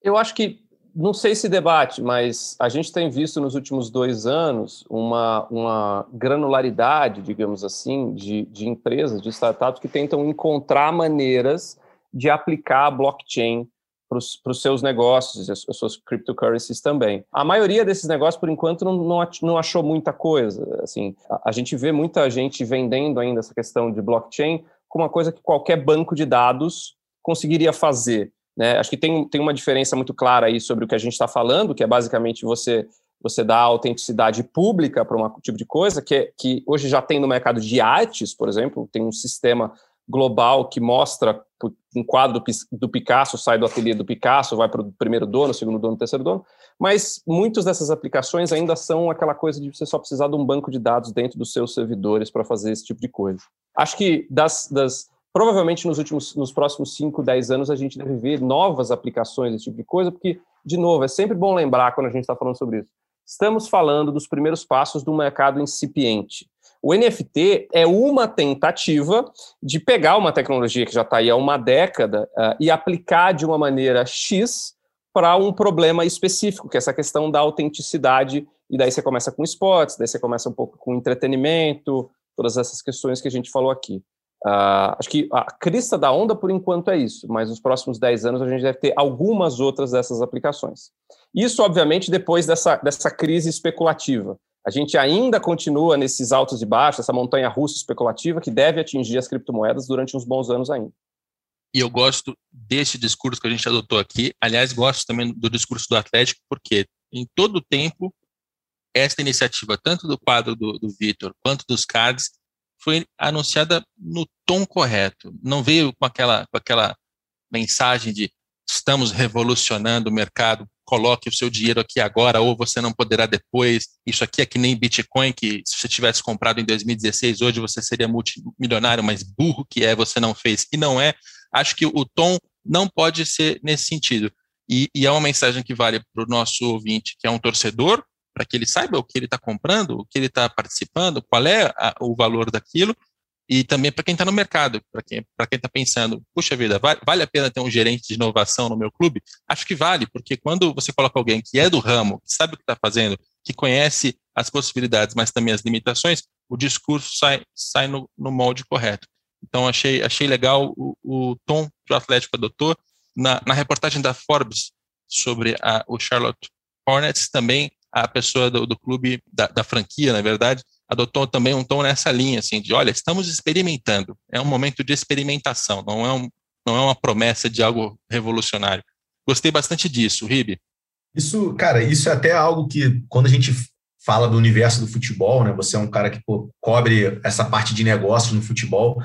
Eu acho que não sei se debate, mas a gente tem visto nos últimos dois anos uma, uma granularidade, digamos assim, de, de empresas, de startups que tentam encontrar maneiras de aplicar a blockchain para os seus negócios as, as suas cryptocurrencies também. A maioria desses negócios, por enquanto, não, não, não achou muita coisa. Assim, a, a, gente vê muita gente vendendo ainda essa questão de blockchain como uma coisa que qualquer banco de dados conseguiria fazer. Né? Acho que tem, tem uma diferença muito clara aí sobre o que a gente está falando, que é basicamente você você dá autenticidade pública para um tipo de coisa, que, é, que hoje já tem no mercado de artes, por exemplo, tem um sistema global que mostra um quadro do Picasso sai do ateliê do Picasso, vai para o primeiro dono, segundo dono, terceiro dono, mas muitas dessas aplicações ainda são aquela coisa de você só precisar de um banco de dados dentro dos seus servidores para fazer esse tipo de coisa. Acho que das, das provavelmente nos últimos, nos próximos 5, 10 anos a gente deve ver novas aplicações desse tipo de coisa, porque, de novo, é sempre bom lembrar quando a gente está falando sobre isso. Estamos falando dos primeiros passos do mercado incipiente. O NFT é uma tentativa de pegar uma tecnologia que já está aí há uma década uh, e aplicar de uma maneira X para um problema específico, que é essa questão da autenticidade. E daí você começa com esportes, daí você começa um pouco com entretenimento, todas essas questões que a gente falou aqui. Uh, acho que a crista da onda, por enquanto, é isso, mas nos próximos 10 anos a gente deve ter algumas outras dessas aplicações. Isso, obviamente, depois dessa, dessa crise especulativa. A gente ainda continua nesses altos e baixos, essa montanha russa especulativa que deve atingir as criptomoedas durante uns bons anos ainda. E eu gosto desse discurso que a gente adotou aqui. Aliás, gosto também do discurso do Atlético, porque em todo o tempo, esta iniciativa, tanto do quadro do, do Vitor quanto dos cards, foi anunciada no tom correto. Não veio com aquela, com aquela mensagem de estamos revolucionando o mercado coloque o seu dinheiro aqui agora ou você não poderá depois. Isso aqui é que nem Bitcoin, que se você tivesse comprado em 2016, hoje você seria multimilionário, mas burro que é, você não fez. E não é. Acho que o tom não pode ser nesse sentido. E, e é uma mensagem que vale para o nosso ouvinte, que é um torcedor, para que ele saiba o que ele está comprando, o que ele está participando, qual é a, o valor daquilo, e também para quem está no mercado, para quem está pensando, puxa vida, vale, vale, a pena ter um gerente de inovação no meu clube? Acho que vale, porque quando você coloca alguém que é do ramo, que sabe o que está fazendo, que conhece as possibilidades, mas também as limitações, o discurso sai, sai no, no molde correto. Então, achei, achei legal o, o tom que o Atlético adotou. Na, na reportagem da Forbes sobre a, o Charlotte Hornets, também a pessoa do, do clube, da, da franquia, na verdade, adotou também um tom nessa linha, assim, de olha, estamos experimentando, é um momento de experimentação, não é, um, não é uma promessa de algo revolucionário. Gostei bastante disso, Ribe. Isso, cara, isso é até algo que, quando a gente fala do universo do futebol, né, você é um cara que pô, cobre essa parte de negócios no futebol,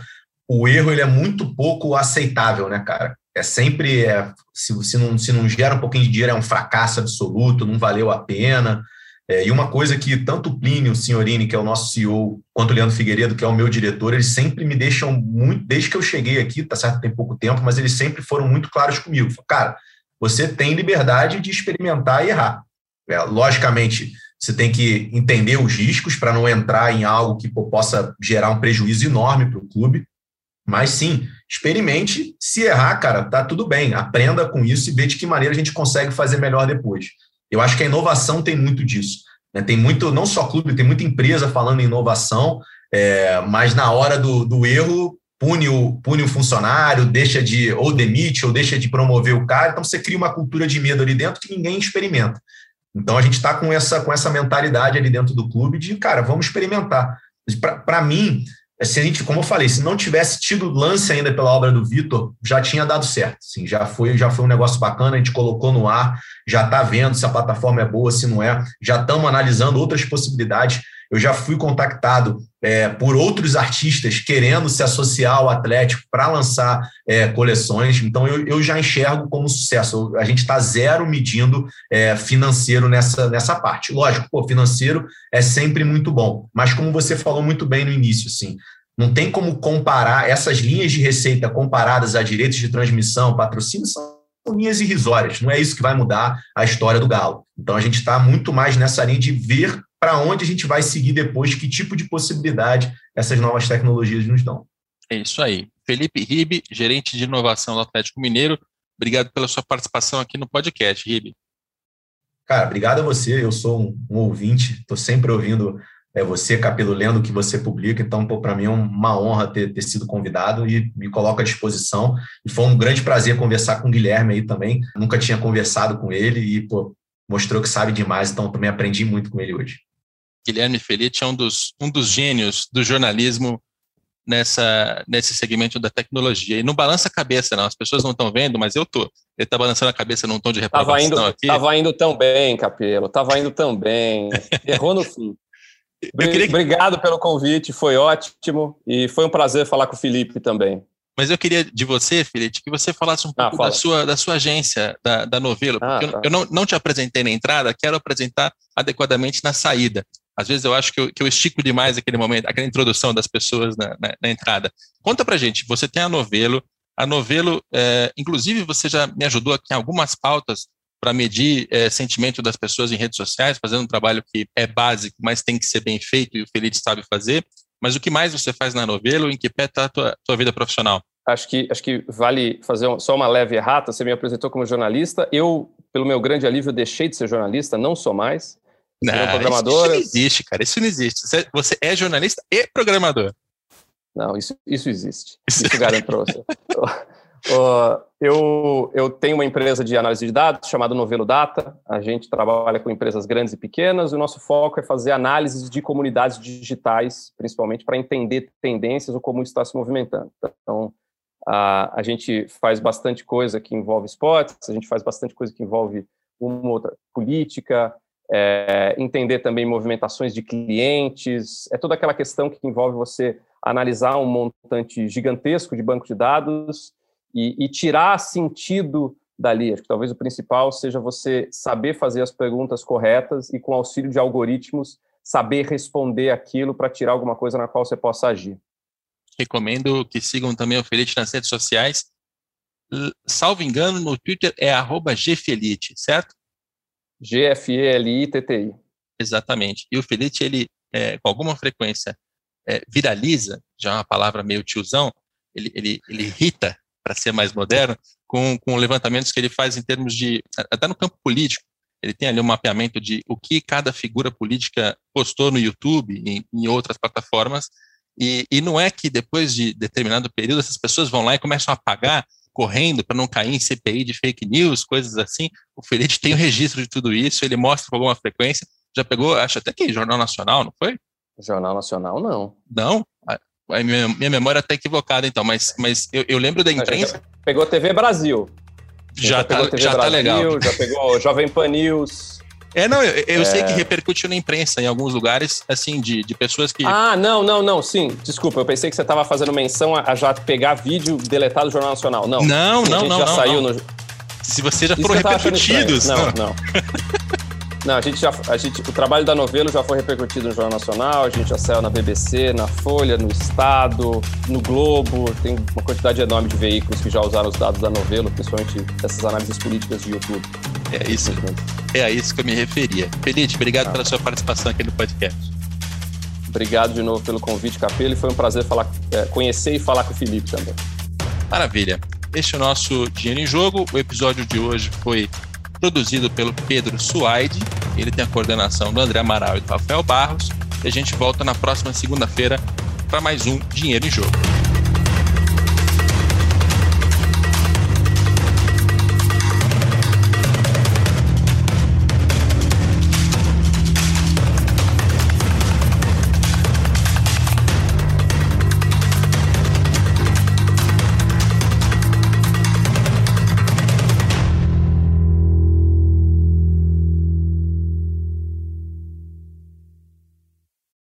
o erro ele é muito pouco aceitável, né, cara? É sempre, é, se, se, não, se não gera um pouquinho de dinheiro, é um fracasso absoluto, não valeu a pena. É, e uma coisa que tanto o Plínio Signorini, que é o nosso CEO, quanto o Leandro Figueiredo, que é o meu diretor, eles sempre me deixam muito, desde que eu cheguei aqui, tá certo, tem pouco tempo, mas eles sempre foram muito claros comigo. Cara, você tem liberdade de experimentar e errar. É, logicamente, você tem que entender os riscos para não entrar em algo que pô, possa gerar um prejuízo enorme para o clube. Mas sim, experimente. Se errar, cara, tá tudo bem. Aprenda com isso e vê de que maneira a gente consegue fazer melhor depois. Eu acho que a inovação tem muito disso. Né? Tem muito, não só clube, tem muita empresa falando em inovação, é, mas na hora do, do erro, pune o, pune o funcionário, deixa de, ou demite, ou deixa de promover o cara. Então você cria uma cultura de medo ali dentro que ninguém experimenta. Então a gente está com essa, com essa mentalidade ali dentro do clube de, cara, vamos experimentar. Para mim, se a gente, como eu falei, se não tivesse tido lance ainda pela obra do Vitor, já tinha dado certo. Assim, já foi, já foi um negócio bacana, a gente colocou no ar, já está vendo se a plataforma é boa, se não é, já estamos analisando outras possibilidades. Eu já fui contactado é, por outros artistas querendo se associar ao Atlético para lançar é, coleções, então eu, eu, já enxergo como sucesso. A gente está zero medindo é, financeiro nessa, nessa parte. Lógico, pô, financeiro é sempre muito bom, mas como você falou muito bem no início, assim, não tem como comparar essas linhas de receita comparadas a direitos de transmissão, patrocínio, são linhas irrisórias. Não é isso que vai mudar a história do Galo. Então a gente está muito mais nessa linha de ver para onde a gente vai seguir depois, que tipo de possibilidade essas novas tecnologias nos dão. É isso aí. Felipe Ribe, gerente de inovação do Atlético Mineiro, obrigado pela sua participação aqui no podcast, Ribe. Cara, obrigado a você. Eu sou um, um ouvinte, estou sempre ouvindo é, você, Capelo, lendo o que você publica. Então, para mim é uma honra ter, ter sido convidado e me coloco à disposição. E foi um grande prazer conversar com o Guilherme aí também. Nunca tinha conversado com ele e pô, mostrou que sabe demais. Então, também aprendi muito com ele hoje. Guilherme Felice é um dos, um dos gênios do jornalismo nessa, nesse segmento da tecnologia. E não balança a cabeça, não. As pessoas não estão vendo, mas eu tô. Ele está balançando a cabeça num tom de reprovação tava indo, aqui. Tava indo tão bem, Capelo. Tava indo tão bem. Errou no fim. [laughs] Que... Obrigado pelo convite, foi ótimo. E foi um prazer falar com o Felipe também. Mas eu queria de você, Felipe, que você falasse um ah, pouco ah, da, sua, da sua agência, da, da Novelo, ah, tá. eu, eu, não, não te apresentei na entrada, quero apresentar adequadamente na saída. Às vezes eu acho que eu, que eu estico demais aquele momento, aquela introdução das pessoas na, na, na entrada. Conta pra gente, você tem a Novelo, a Novelo, é, inclusive você já me ajudou aqui em algumas pautas para medir é, sentimento das pessoas em redes sociais, fazendo um trabalho que é básico, mas tem que ser bem feito e o Felipe sabe fazer. Mas o que mais você faz na Novelo? Em que pé está a tua, tua vida profissional? Acho que, acho que vale fazer só uma leve errata. Você me apresentou como jornalista. Eu, pelo meu grande alívio, deixei de ser jornalista, não sou mais. Não, programador. Isso, não existe, cara. Isso não existe. Você é jornalista e programador. Não, isso, isso existe. Isso garanto para você. [laughs] Uh, eu, eu tenho uma empresa de análise de dados chamada Novelo Data. A gente trabalha com empresas grandes e pequenas. O nosso foco é fazer análises de comunidades digitais, principalmente para entender tendências ou como isso está se movimentando. Então, a, a gente faz bastante coisa que envolve esportes, a gente faz bastante coisa que envolve uma outra política, é, entender também movimentações de clientes, é toda aquela questão que envolve você analisar um montante gigantesco de banco de dados e, e tirar sentido dali. Acho que talvez o principal seja você saber fazer as perguntas corretas e, com auxílio de algoritmos, saber responder aquilo para tirar alguma coisa na qual você possa agir. Recomendo que sigam também o Felite nas redes sociais. Salvo engano, no Twitter é gfelite, certo? G-F-E-L-I-T-T-I. Exatamente. E o Felite, ele, é, com alguma frequência, é, viraliza, já é uma palavra meio tiozão, ele, ele, ele irrita para ser mais moderno, com, com levantamentos que ele faz em termos de, até no campo político, ele tem ali um mapeamento de o que cada figura política postou no YouTube em outras plataformas, e, e não é que depois de determinado período essas pessoas vão lá e começam a pagar correndo para não cair em CPI de fake news, coisas assim. O Felipe tem o registro de tudo isso, ele mostra com alguma frequência. Já pegou, acho até que Jornal Nacional, não foi? Jornal Nacional, não. Não? A minha, minha memória está equivocada, então, mas, mas eu, eu lembro da imprensa. Pegou TV Brasil. Já, já, tá, já tá legal. Já pegou Jovem Pan News. É, não, eu, eu é... sei que repercutiu na imprensa em alguns lugares, assim, de, de pessoas que. Ah, não, não, não, sim. Desculpa, eu pensei que você estava fazendo menção a, a, já pegar vídeo deletado do Jornal Nacional. Não. Não, não, não. já não, saiu não. no. Se vocês já foram repercutidos. Não, não. não. [laughs] Não, a gente já, a gente, o trabalho da Novelo já foi repercutido no Jornal Nacional, a gente já saiu na BBC, na Folha, no Estado, no Globo, tem uma quantidade enorme de veículos que já usaram os dados da Novelo, principalmente essas análises políticas de YouTube. É isso, é a isso que eu me referia. Felipe, obrigado ah. pela sua participação aqui no podcast. Obrigado de novo pelo convite, Capelo, e foi um prazer falar, é, conhecer e falar com o Felipe também. Maravilha. Este é o nosso Dinheiro em Jogo. O episódio de hoje foi produzido pelo Pedro Suaide. Ele tem a coordenação do André Amaral e do Rafael Barros. E a gente volta na próxima segunda-feira para mais um Dinheiro em Jogo.